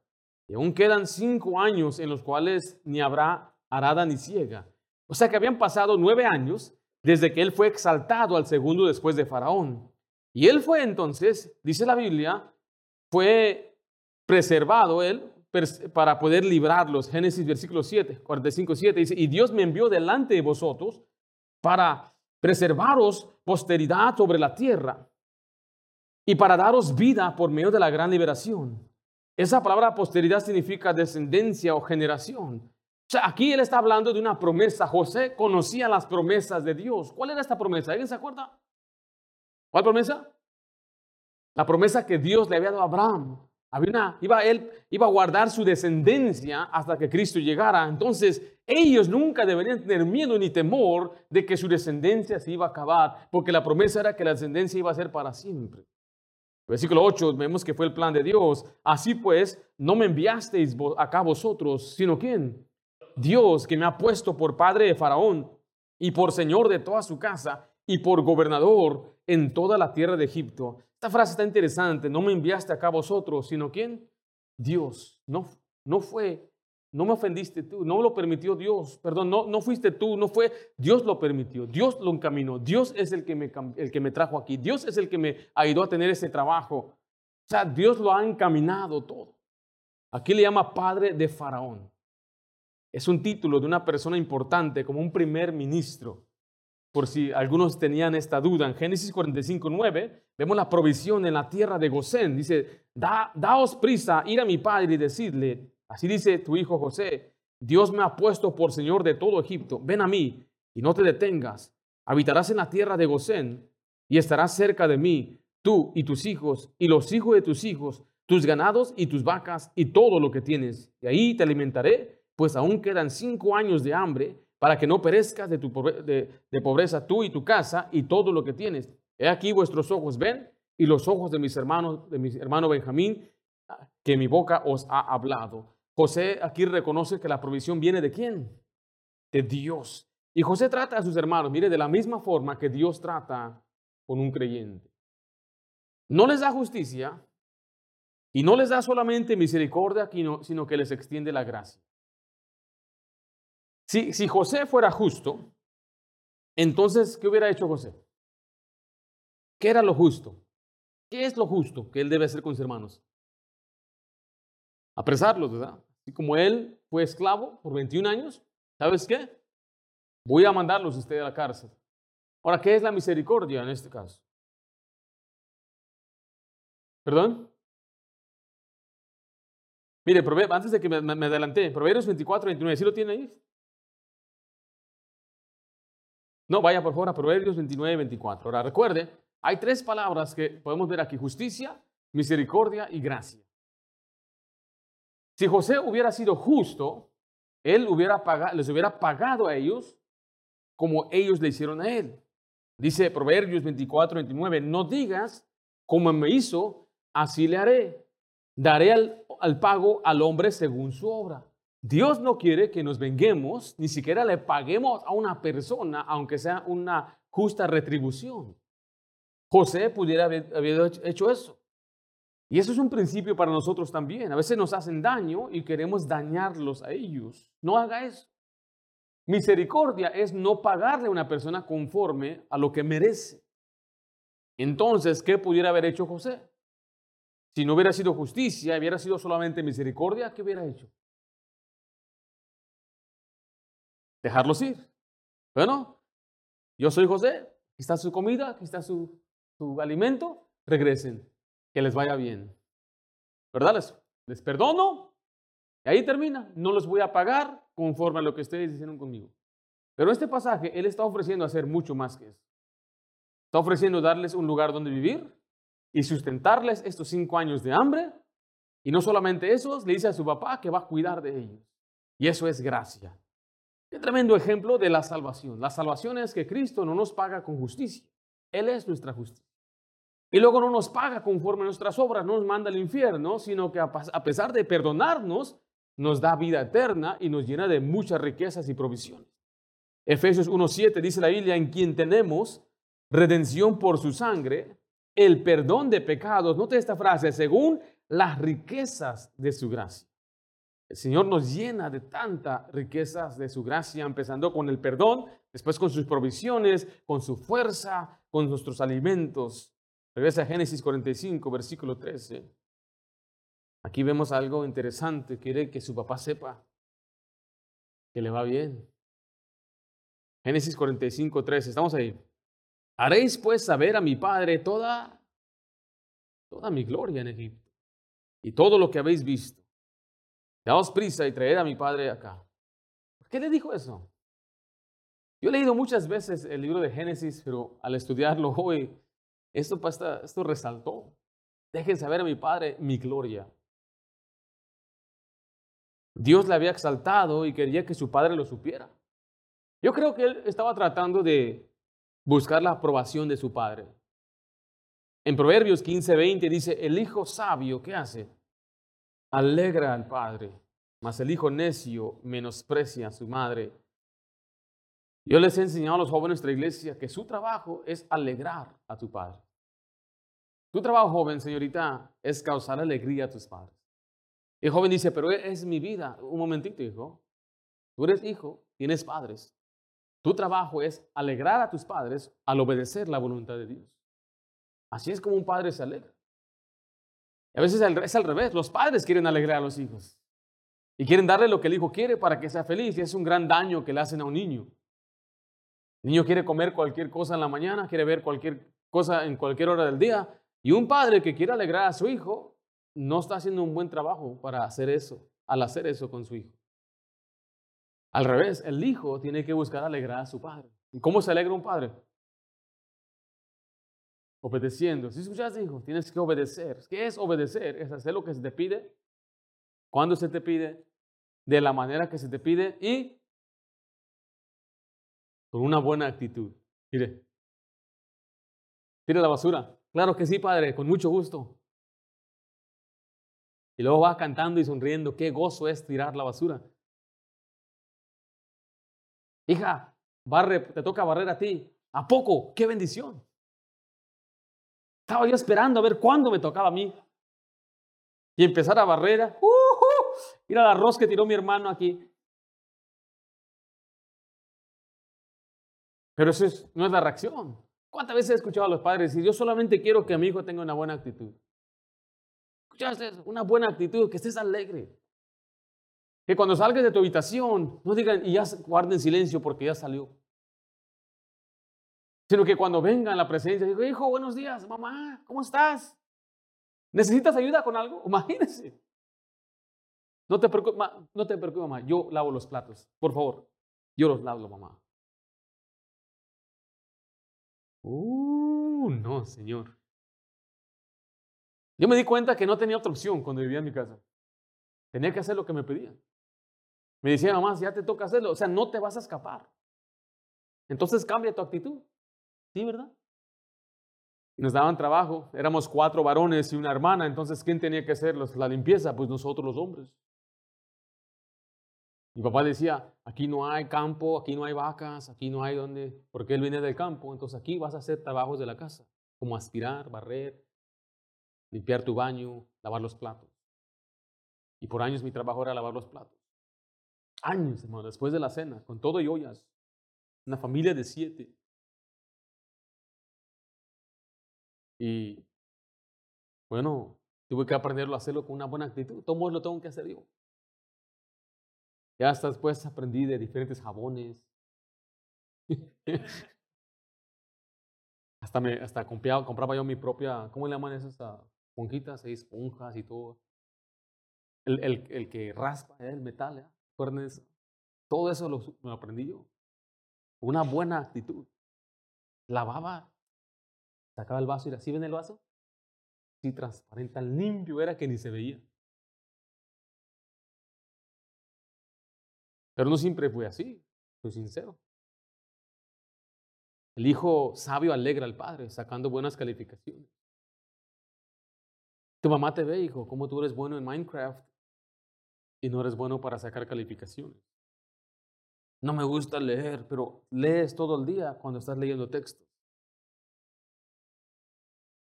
y aún quedan cinco años en los cuales ni habrá arada ni ciega. O sea que habían pasado nueve años desde que él fue exaltado al segundo después de Faraón. Y él fue entonces, dice la Biblia, fue preservado él para poder librarlos. Génesis versículo 7, 45, 7 dice, y Dios me envió delante de vosotros para preservaros posteridad sobre la tierra y para daros vida por medio de la gran liberación. Esa palabra posteridad significa descendencia o generación. O sea, aquí él está hablando de una promesa. José conocía las promesas de Dios. ¿Cuál era esta promesa? ¿Alguien se acuerda? ¿Cuál promesa? La promesa que Dios le había dado a Abraham. Había una, iba, él iba a guardar su descendencia hasta que Cristo llegara. Entonces, ellos nunca deberían tener miedo ni temor de que su descendencia se iba a acabar, porque la promesa era que la descendencia iba a ser para siempre. Versículo 8, vemos que fue el plan de Dios. Así pues, no me enviasteis acá vosotros, sino quién? Dios que me ha puesto por padre de Faraón y por señor de toda su casa y por gobernador en toda la tierra de Egipto. Esta frase está interesante. No me enviaste acá vosotros, sino quién? Dios. No, no fue, no me ofendiste tú, no lo permitió Dios. Perdón, no, no fuiste tú, no fue. Dios lo permitió, Dios lo encaminó. Dios es el que, me, el que me trajo aquí. Dios es el que me ayudó a tener ese trabajo. O sea, Dios lo ha encaminado todo. Aquí le llama padre de Faraón. Es un título de una persona importante, como un primer ministro por si algunos tenían esta duda. En Génesis 45, 9, vemos la provisión en la tierra de Gosén. Dice, da, daos prisa, ir a mi padre y decirle, así dice tu hijo José, Dios me ha puesto por Señor de todo Egipto, ven a mí y no te detengas, habitarás en la tierra de Gosén y estarás cerca de mí, tú y tus hijos y los hijos de tus hijos, tus ganados y tus vacas y todo lo que tienes. Y ahí te alimentaré, pues aún quedan cinco años de hambre para que no perezcas de, pobreza tú y tu casa y todo lo que tienes. He aquí vuestros ojos ven y los ojos de mis hermanos, de mi hermano Benjamín, que mi boca os ha hablado. José aquí reconoce que la provisión viene de quién? De Dios. Y José trata a sus hermanos, mire, de la misma forma que Dios trata con un creyente. No les da justicia y no les da solamente misericordia, sino que les extiende la gracia. Si, José fuera justo, entonces, ¿qué hubiera hecho José? ¿Qué era lo justo? ¿Qué es lo justo que él debe hacer con sus hermanos? Apresarlos, ¿verdad? Y como él fue esclavo por 21 años, ¿sabes qué? Voy a mandarlos a usted a la cárcel. Ahora, ¿qué es la misericordia en este caso? ¿Perdón? Mire, antes de que me, adelanté, Proverbios 24, 29, ¿sí lo tiene ahí? No, vaya por favor a Proverbios 29, 24. Ahora recuerde, hay tres palabras que podemos ver aquí, justicia, misericordia y gracia. Si José hubiera sido justo, él hubiera pagado, les hubiera pagado a ellos como ellos le hicieron a él. Dice Proverbios 24, 29, no digas como me hizo, así le haré. Daré al pago al hombre según su obra. Dios no quiere que nos venguemos, ni siquiera le paguemos a una persona, aunque sea una justa retribución. José pudiera haber, hecho eso. Y eso es un principio para nosotros también. A veces nos hacen daño y queremos dañarlos a ellos. No haga eso. Misericordia es no pagarle a una persona conforme a lo que merece. Entonces, ¿qué pudiera haber hecho José? Si no hubiera sido justicia, hubiera sido solamente misericordia, ¿qué hubiera hecho? Dejarlos ir. Bueno, yo soy José, aquí está su comida, aquí está su, su alimento, regresen, que les vaya bien. ¿Verdad? Les, les perdono y ahí termina. No los voy a pagar conforme a lo que ustedes hicieron conmigo. Pero este pasaje, Él está ofreciendo hacer mucho más que eso. Está ofreciendo darles un lugar donde vivir y sustentarles estos cinco años de hambre. Y no solamente eso, le dice a su papá que va a cuidar de ellos. Y eso es gracia. Qué tremendo ejemplo de la salvación. La salvación es que Cristo no nos paga con justicia. Él es nuestra justicia. Y luego no nos paga conforme a nuestras obras, no nos manda al infierno, sino que a pesar de perdonarnos, nos da vida eterna y nos llena de muchas riquezas y provisiones. Efesios 1.7 dice la Biblia, en quien tenemos redención por su sangre, el perdón de pecados, note esta frase, según las riquezas de su gracia. El Señor nos llena de tantas riquezas de su gracia, empezando con el perdón, después con sus provisiones, con su fuerza, con nuestros alimentos. Regresa a Génesis 45, versículo 13. Aquí vemos algo interesante. Quiere que su papá sepa que le va bien. Génesis 45, 13. Estamos ahí. Haréis pues saber a mi padre toda, toda mi gloria en Egipto y todo lo que habéis visto Daos prisa y traed a mi padre acá. ¿Por qué le dijo eso? Yo he leído muchas veces el libro de Génesis, pero al estudiarlo (laughs) hoy esto, esto resaltó. Déjense ver a mi Padre mi gloria. Dios le había exaltado y quería que su Padre lo supiera. Yo creo que él estaba tratando de buscar la aprobación de su Padre. En Proverbios 15:20 dice, el hijo sabio, ¿qué hace? Alegra al Padre, mas el hijo necio menosprecia a su madre. Yo les he enseñado a los jóvenes de la iglesia que su trabajo es alegrar a tu padre. Tu trabajo, joven, señorita, es causar alegría a tus padres. El joven dice, pero es mi vida. Un momentito, hijo. Tú eres hijo, tienes padres. Tu trabajo es alegrar a tus padres al obedecer la voluntad de Dios. Así es como un padre se alegra. A veces es al revés. Los padres quieren alegrar a los hijos. Y quieren darle lo que el hijo quiere para que sea feliz. Y es un gran daño que le hacen a un niño. El niño quiere comer cualquier cosa en la mañana, quiere ver cualquier cosa en cualquier hora del día. Y un padre que quiere alegrar a su hijo no está haciendo un buen trabajo para hacer eso, al hacer eso con su hijo. Al revés, el hijo tiene que buscar alegrar a su padre. ¿Y cómo se alegra un padre? Obedeciendo. Si escuchas, hijo, tienes que obedecer. ¿Qué es obedecer? Es hacer lo que se te pide, cuando se te pide, de la manera que se te pide y con una buena actitud. Mire, tire la basura. Claro que sí, padre, con mucho gusto. Y luego va cantando y sonriendo. Qué gozo es tirar la basura. Hija, barre, te toca barrer a ti. ¿A poco? ¡Qué bendición! Estaba yo esperando a ver cuándo me tocaba a mí. Y empezar a barrer. ¡Uh, Mira el arroz que tiró mi hermano aquí. Pero eso no es la reacción. ¿Cuántas veces he escuchado a los padres decir, yo solamente quiero que mi hijo tenga una buena actitud? ¿Escuchaste? Una buena actitud, que estés alegre. Que cuando salgas de tu habitación, no digan, y ya guarden silencio porque ya salió. Sino que cuando vengan a la presencia, digo, hijo, buenos días, mamá, ¿cómo estás? ¿Necesitas ayuda con algo? (laughs) Imagínense. No te preocupes, no te preocupes, mamá, yo lavo los platos, por favor. Yo los lavo, mamá. Uh, no, Señor. Yo me di cuenta que no tenía otra opción cuando vivía en mi casa. Tenía que hacer lo que me pedían. Me decía, mamá, ya te toca hacerlo, o sea, no te vas a escapar. Entonces cambia tu actitud. ¿Sí, verdad? Nos daban trabajo, éramos cuatro varones y una hermana, entonces ¿quién tenía que hacer la limpieza? Pues nosotros los hombres. Mi papá decía, aquí no hay campo, aquí no hay vacas, aquí no hay donde, porque él viene del campo, entonces aquí vas a hacer trabajos de la casa, como aspirar, barrer, limpiar tu baño, lavar los platos. Y por años mi trabajo era lavar los platos. Años, hermano, después de la cena, con todo y ollas. Una familia de siete. Y bueno, tuve que aprenderlo a hacerlo con una buena actitud. Todo lo tengo que hacer yo. Ya hasta después aprendí de diferentes jabones. (laughs) hasta me, hasta compraba, compraba, yo mi propia, ¿cómo le llaman esas esponjitas? esponjas y todo. El, el, el que raspa ¿eh? el metal, ¿eh? Todo eso lo, lo aprendí yo. Una buena actitud. Lavaba, sacaba el vaso y así ven el vaso. Sí, transparente, tan limpio era que ni se veía. Pero no siempre fue así, soy sincero. El hijo sabio alegra al padre sacando buenas calificaciones. Tu mamá te ve, hijo, como tú eres bueno en Minecraft y no eres bueno para sacar calificaciones. No me gusta leer, pero lees todo el día cuando estás leyendo textos.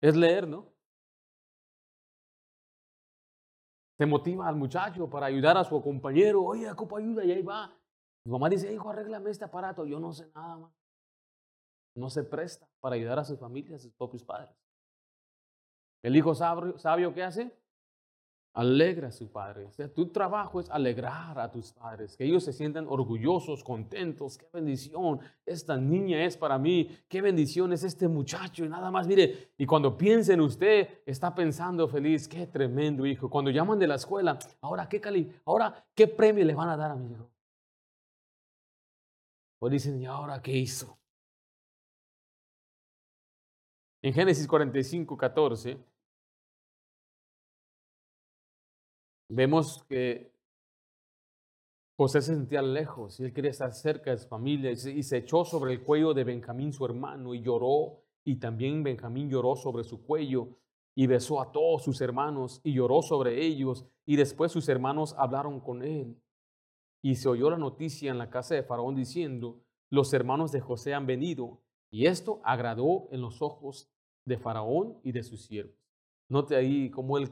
Es leer, ¿no? Te motiva al muchacho para ayudar a su compañero. Oye, ocupa ayuda y ahí va. Mamá dice, hijo, arréglame este aparato. Yo no sé nada más. No se presta para ayudar a su familia, a sus propios padres. El hijo sabio, sabio ¿qué hace? Alegra a su padre. O sea, tu trabajo es alegrar a tus padres, que ellos se sientan orgullosos, contentos. Qué bendición, esta niña es para mí. Qué bendición es este muchacho. Y nada más, mire, y cuando piensa en usted, está pensando feliz. Qué tremendo hijo. Cuando llaman de la escuela, ahora qué cali, ahora qué premio le van a dar a mi hijo. O dicen, ¿y ahora qué hizo? En Génesis 45, 14, vemos que José se sentía lejos y él quería estar cerca de su familia y se, echó sobre el cuello de Benjamín, su hermano, y lloró. Y también Benjamín lloró sobre su cuello y besó a todos sus hermanos y lloró sobre ellos. Y después sus hermanos hablaron con él. Y se oyó la noticia en la casa de Faraón diciendo, los hermanos de José han venido. Y esto agradó en los ojos de Faraón y de sus siervos. Note ahí cómo él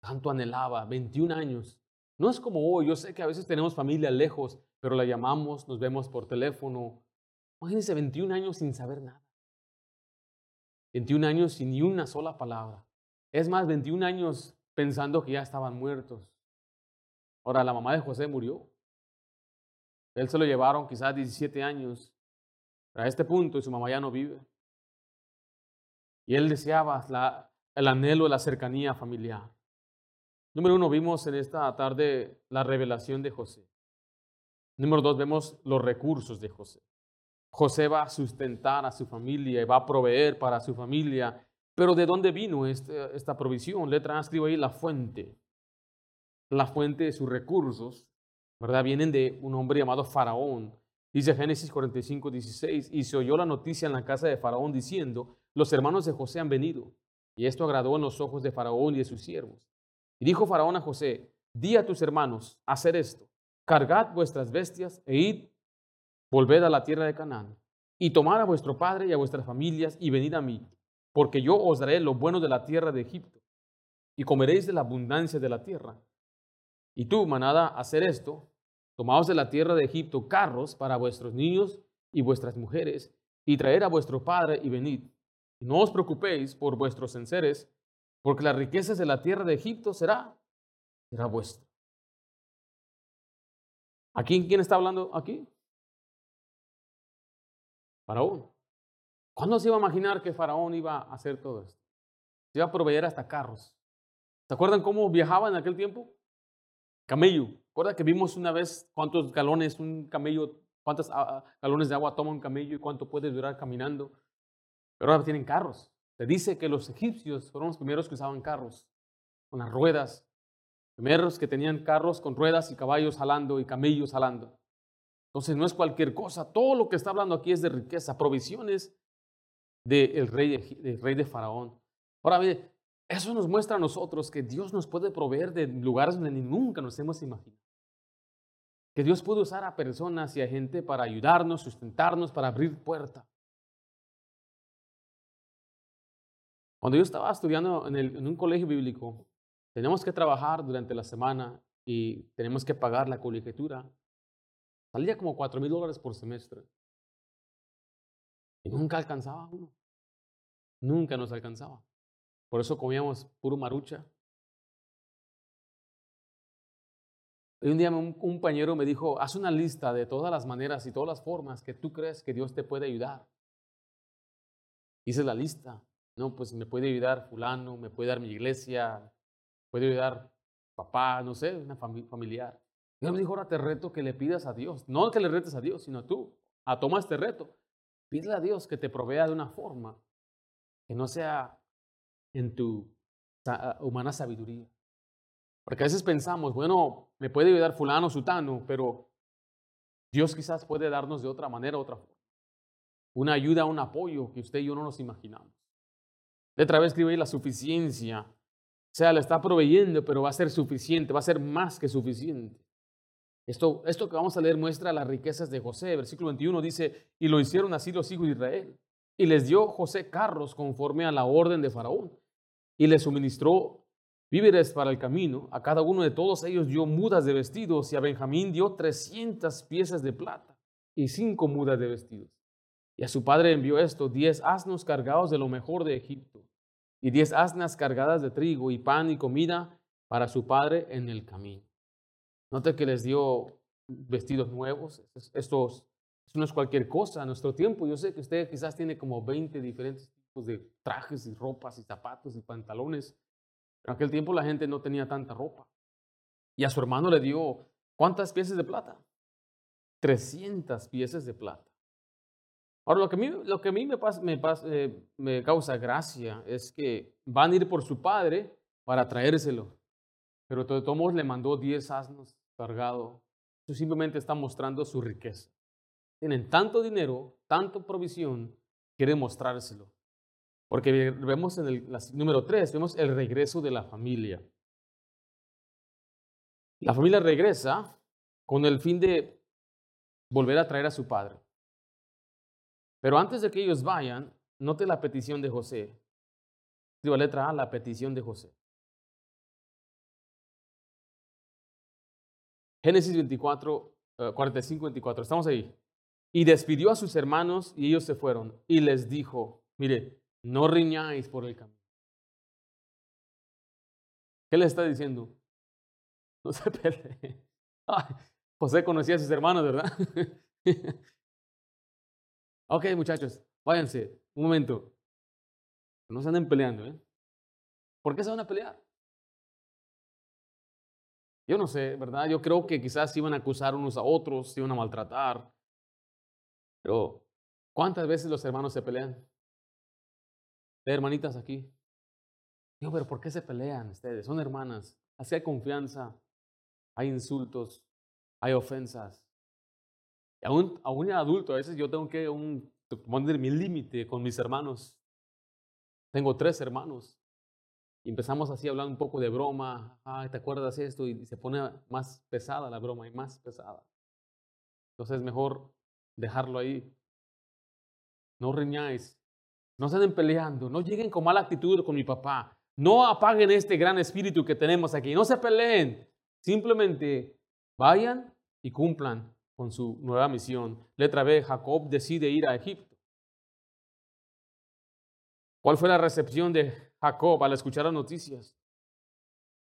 tanto anhelaba, 21 años. No es como hoy, yo sé que a veces tenemos familia lejos, pero la llamamos, nos vemos por teléfono. Imagínense 21 años sin saber nada. 21 años sin ni una sola palabra. Es más, 21 años pensando que ya estaban muertos. Ahora, la mamá de José murió. Él se lo llevaron quizás 17 años a este punto y su mamá ya no vive. Y él deseaba el anhelo de la cercanía familiar. Número uno, vimos en esta tarde la revelación de José. Número dos, vemos los recursos de José. José va a sustentar a su familia y va a proveer para su familia. Pero ¿de dónde vino este, esta provisión? Letra A escribo ahí la fuente. La fuente de sus recursos, ¿verdad? Vienen de un hombre llamado Faraón. Dice Génesis 45, 16, y se oyó la noticia en la casa de Faraón diciendo, los hermanos de José han venido. Y esto agradó en los ojos de Faraón y de sus siervos. Y dijo Faraón a José, di a tus hermanos, hacer esto, cargad vuestras bestias e id, volved a la tierra de Canaán, y tomad a vuestro padre y a vuestras familias y venid a mí, porque yo os daré lo bueno de la tierra de Egipto, y comeréis de la abundancia de la tierra. Y tú, manada, hacer esto, tomaos de la tierra de Egipto carros para vuestros niños y vuestras mujeres, y traer a vuestro padre y venid. No os preocupéis por vuestros enseres, porque las riquezas de la tierra de Egipto será, será vuestra. ¿A quién, quién está hablando aquí? Faraón. ¿Cuándo se iba a imaginar que Faraón iba a hacer todo esto? Se iba a proveer hasta carros. ¿Se acuerdan cómo viajaba en aquel tiempo? Camello. ¿Recuerda que vimos una vez cuántos galones un camello, cuántos ah, ah, galones de agua toma un camello y cuánto puede durar caminando? Pero ahora tienen carros. Se dice que los egipcios fueron los primeros que usaban carros con las ruedas. Primeros que tenían carros con ruedas y caballos jalando y camellos jalando. Entonces no es cualquier cosa. Todo lo que está hablando aquí es de riqueza, provisiones del rey, de, rey de Faraón. Ahora, mire, eso nos muestra a nosotros que Dios nos puede proveer de lugares donde ni nunca nos hemos imaginado. Que Dios puede usar a personas y a gente para ayudarnos, sustentarnos, para abrir puertas. Cuando yo estaba estudiando en, un colegio bíblico, teníamos que trabajar durante la semana y tenemos que pagar la colegiatura. Salía como cuatro mil dólares por semestre. Y nunca alcanzaba uno. Nunca nos alcanzaba. Por eso comíamos puro marucha. Y un día un compañero me dijo, haz una lista de todas las maneras y todas las formas que tú crees que Dios te puede ayudar. Hice la lista. No, pues me puede ayudar fulano, me puede dar mi iglesia, puede ayudar papá, no sé, una familiar. Dios me dijo, ahora te reto que le pidas a Dios. No que le retes a Dios, sino tú. A toma este reto. Pídele a Dios que te provea de una forma que no sea en tu humana sabiduría. Porque a veces pensamos, bueno, me puede ayudar fulano, sutano, pero Dios quizás puede darnos de otra manera, otra forma. Una ayuda, un apoyo que usted y yo no nos imaginamos. Letra B escribe ahí la suficiencia. O sea, le está proveyendo, pero va a ser suficiente, va a ser más que suficiente. Esto, esto que vamos a leer muestra las riquezas de José. Versículo 21 dice, y lo hicieron así los hijos de Israel. Y les dio José carros conforme a la orden de Faraón. Y les suministró víveres para el camino. A cada uno de todos ellos dio mudas de vestidos y a Benjamín dio 300 piezas de plata y cinco mudas de vestidos. Y a su padre envió esto, diez asnos cargados de lo mejor de Egipto y diez asnas cargadas de trigo y pan y comida para su padre en el camino. Note que les dio vestidos nuevos. Estos, esto no es cualquier cosa. A nuestro tiempo, yo sé que usted quizás tiene como 20 diferentes tipos de trajes y ropas y zapatos y pantalones. En aquel tiempo la gente no tenía tanta ropa. Y a su hermano le dio, ¿cuántas piezas de plata? 300 piezas de plata. Ahora, lo que a mí, eh, me causa gracia es que van a ir por su padre para traérselo. Pero de todos le mandó 10 asnos cargados. Eso simplemente está mostrando su riqueza. Tienen tanto dinero, tanto provisión, quieren mostrárselo. Porque vemos en el número 3, vemos el regreso de la familia. La familia regresa con el fin de volver a traer a su padre. Pero antes de que ellos vayan, note la petición de José. Escriba letra A, la petición de José. Génesis 24, 45, 24. Estamos ahí. Y despidió a sus hermanos y ellos se fueron. Y les dijo, mire, no riñáis por el camino. ¿Qué le está diciendo? (laughs) No se peleen. (laughs) José conocía a sus hermanos, ¿verdad? (laughs) ok, muchachos, váyanse. Un momento. No se anden peleando, ¿eh? ¿Por qué se van a pelear? Yo no sé, ¿verdad? Yo creo que quizás iban a acusar unos a otros, se iban a maltratar. Pero, ¿cuántas veces los hermanos se pelean? De hermanitas aquí. Digo, pero ¿por qué se pelean ustedes? Son hermanas. Así hay confianza, hay insultos, hay ofensas. Aún, aún adulto, a veces yo tengo que poner mi límite con mis hermanos. Tengo tres hermanos. Y empezamos así a hablar un poco de broma. Ay, ¿te acuerdas esto? Y se pone más pesada la broma y más pesada. Entonces es mejor dejarlo ahí. No riñáis. No se anden peleando. No lleguen con mala actitud con mi papá. No apaguen este gran espíritu que tenemos aquí. No se peleen. Simplemente vayan y cumplan con su nueva misión. Letra B, Jacob decide ir a Egipto. ¿Cuál fue la recepción de Jacob al escuchar las noticias.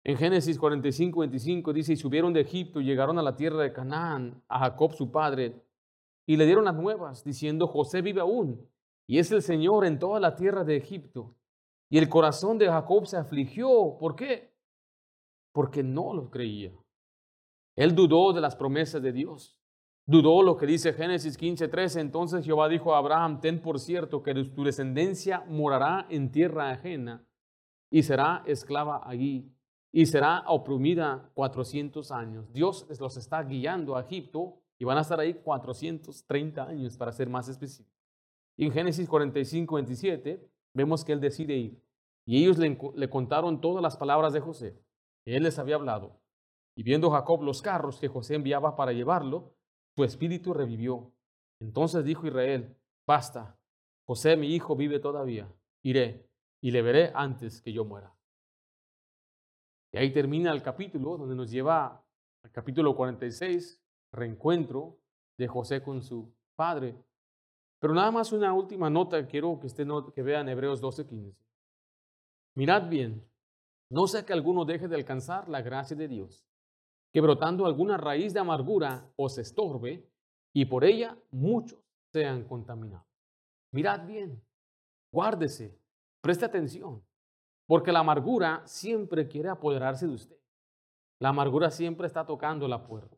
En Génesis 45, 25 dice, y subieron de Egipto y llegaron a la tierra de Canaán, a Jacob su padre, y le dieron las nuevas, diciendo, José vive aún, y es el Señor en toda la tierra de Egipto. Y el corazón de Jacob se afligió. ¿Por qué? Porque no lo creía. Él dudó de las promesas de Dios. Dudó lo que dice Génesis 15:13. Entonces Jehová dijo a Abraham, ten por cierto que tu descendencia morará en tierra ajena y será esclava allí y será oprimida 400 años. Dios los está guiando a Egipto y van a estar ahí 430 años para ser más específicos. Y en Génesis 45, 27 vemos que él decide ir. Y ellos le, le contaron todas las palabras de José. Que él les había hablado. Y viendo Jacob los carros que José enviaba para llevarlo, su espíritu revivió. Entonces dijo Israel, basta, José mi hijo vive todavía, iré y le veré antes que yo muera. Y ahí termina el capítulo donde nos lleva al capítulo 46, reencuentro de José con su padre. Pero nada más una última nota, quiero que, usted que vean Hebreos 12:15. Mirad bien, no sea que alguno deje de alcanzar la gracia de Dios, que brotando alguna raíz de amargura os estorbe y por ella muchos sean contaminados. Mirad bien, guárdese, preste atención, porque la amargura siempre quiere apoderarse de usted. La amargura siempre está tocando la puerta.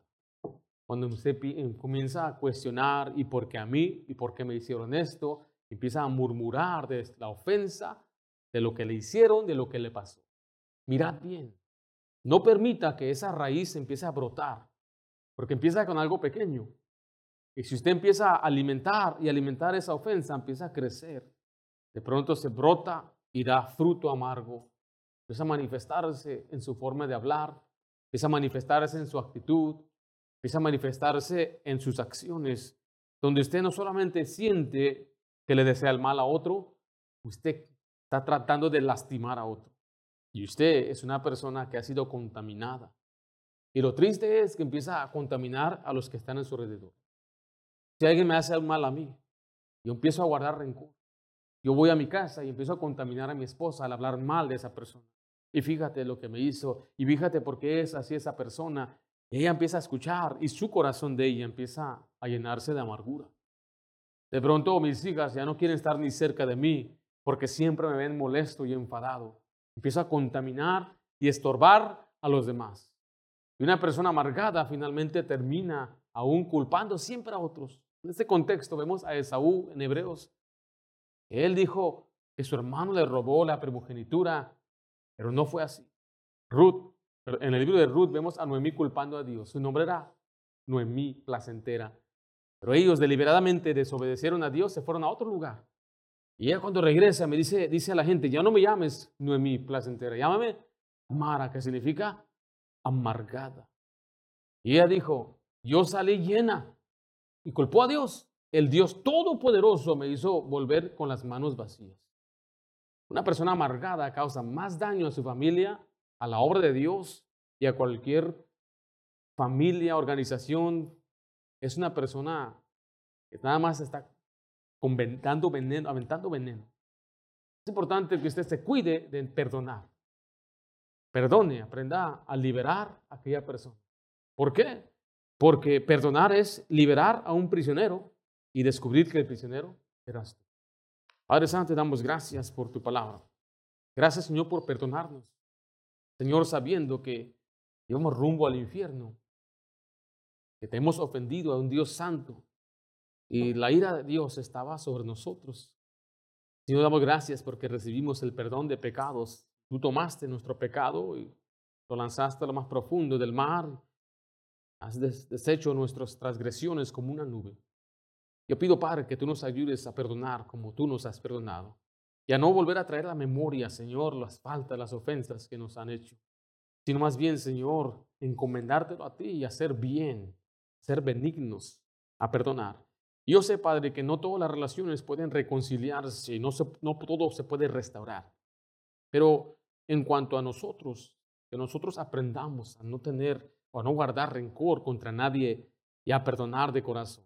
Cuando usted eh, comienza a cuestionar, ¿y por qué a mí? ¿Y por qué me hicieron esto? Empieza a murmurar de la ofensa, de lo que le hicieron, de lo que le pasó. Mirad bien, no permita que esa raíz empiece a brotar, porque empieza con algo pequeño. Y si usted empieza a alimentar y alimentar esa ofensa, empieza a crecer. De pronto se brota y da fruto amargo. Empieza a manifestarse en su forma de hablar, empieza a manifestarse en su actitud, empieza a manifestarse en sus acciones, donde usted no solamente siente que le desea el mal a otro, usted está tratando de lastimar a otro. Y usted es una persona que ha sido contaminada. Y lo triste es que empieza a contaminar a los que están en su alrededor. Si alguien me hace mal a mí, yo empiezo a guardar rencor. Yo voy a mi casa y empiezo a contaminar a mi esposa al hablar mal de esa persona. Y fíjate lo que me hizo, y fíjate por qué es así esa persona. Ella empieza a escuchar y su corazón de ella empieza a llenarse de amargura. De pronto mis hijas ya no quieren estar ni cerca de mí porque siempre me ven molesto y enfadado. Empieza a contaminar y estorbar a los demás. Y una persona amargada finalmente termina aún culpando siempre a otros. En este contexto vemos a Esaú en Hebreos. Él dijo que su hermano le robó la primogenitura, pero no fue así. Ruth, en el libro de Ruth vemos a Noemí culpando a Dios. Su nombre era Noemí placentera. Pero ellos deliberadamente desobedecieron a Dios, se fueron a otro lugar. Y ella cuando regresa me dice, dice a la gente, ya no me llames Noemí placentera, llámame Mara, que significa amargada. Y ella dijo, yo salí llena y culpó a Dios. El Dios Todopoderoso me hizo volver con las manos vacías. Una persona amargada causa más daño a su familia, a la obra de Dios y a cualquier familia, organización. Es una persona que nada más está aventando veneno. Es importante que usted se cuide de perdonar. Perdone, aprenda a liberar a aquella persona. ¿Por qué? Porque perdonar es liberar a un prisionero y descubrir que el prisionero eras tú. Padre Santo, te damos gracias por tu palabra. Gracias, Señor, por perdonarnos. Señor, sabiendo que llevamos rumbo al infierno, que te hemos ofendido a un Dios santo y la ira de Dios estaba sobre nosotros. Señor, damos gracias porque recibimos el perdón de pecados. Tú tomaste nuestro pecado y lo lanzaste a lo más profundo del mar. Has deshecho nuestras transgresiones como una nube. Yo pido, Padre, que tú nos ayudes a perdonar como tú nos has perdonado. Y a no volver a traer a la memoria, Señor, las faltas, las ofensas que nos han hecho. Sino más bien, Señor, encomendártelo a ti y hacer bien, ser benignos, a perdonar. Yo sé, Padre, que no todas las relaciones pueden reconciliarse, no, no todo se puede restaurar. Pero en cuanto a nosotros, que nosotros aprendamos a no tener o a no guardar rencor contra nadie y a perdonar de corazón.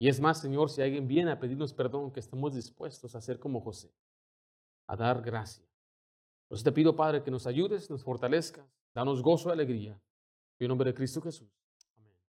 Y es más, Señor, si alguien viene a pedirnos perdón, que estemos dispuestos a ser como José, a dar gracia. Entonces te pido, Padre, que nos ayudes, nos fortalezcas, danos gozo y alegría. En nombre de Cristo Jesús.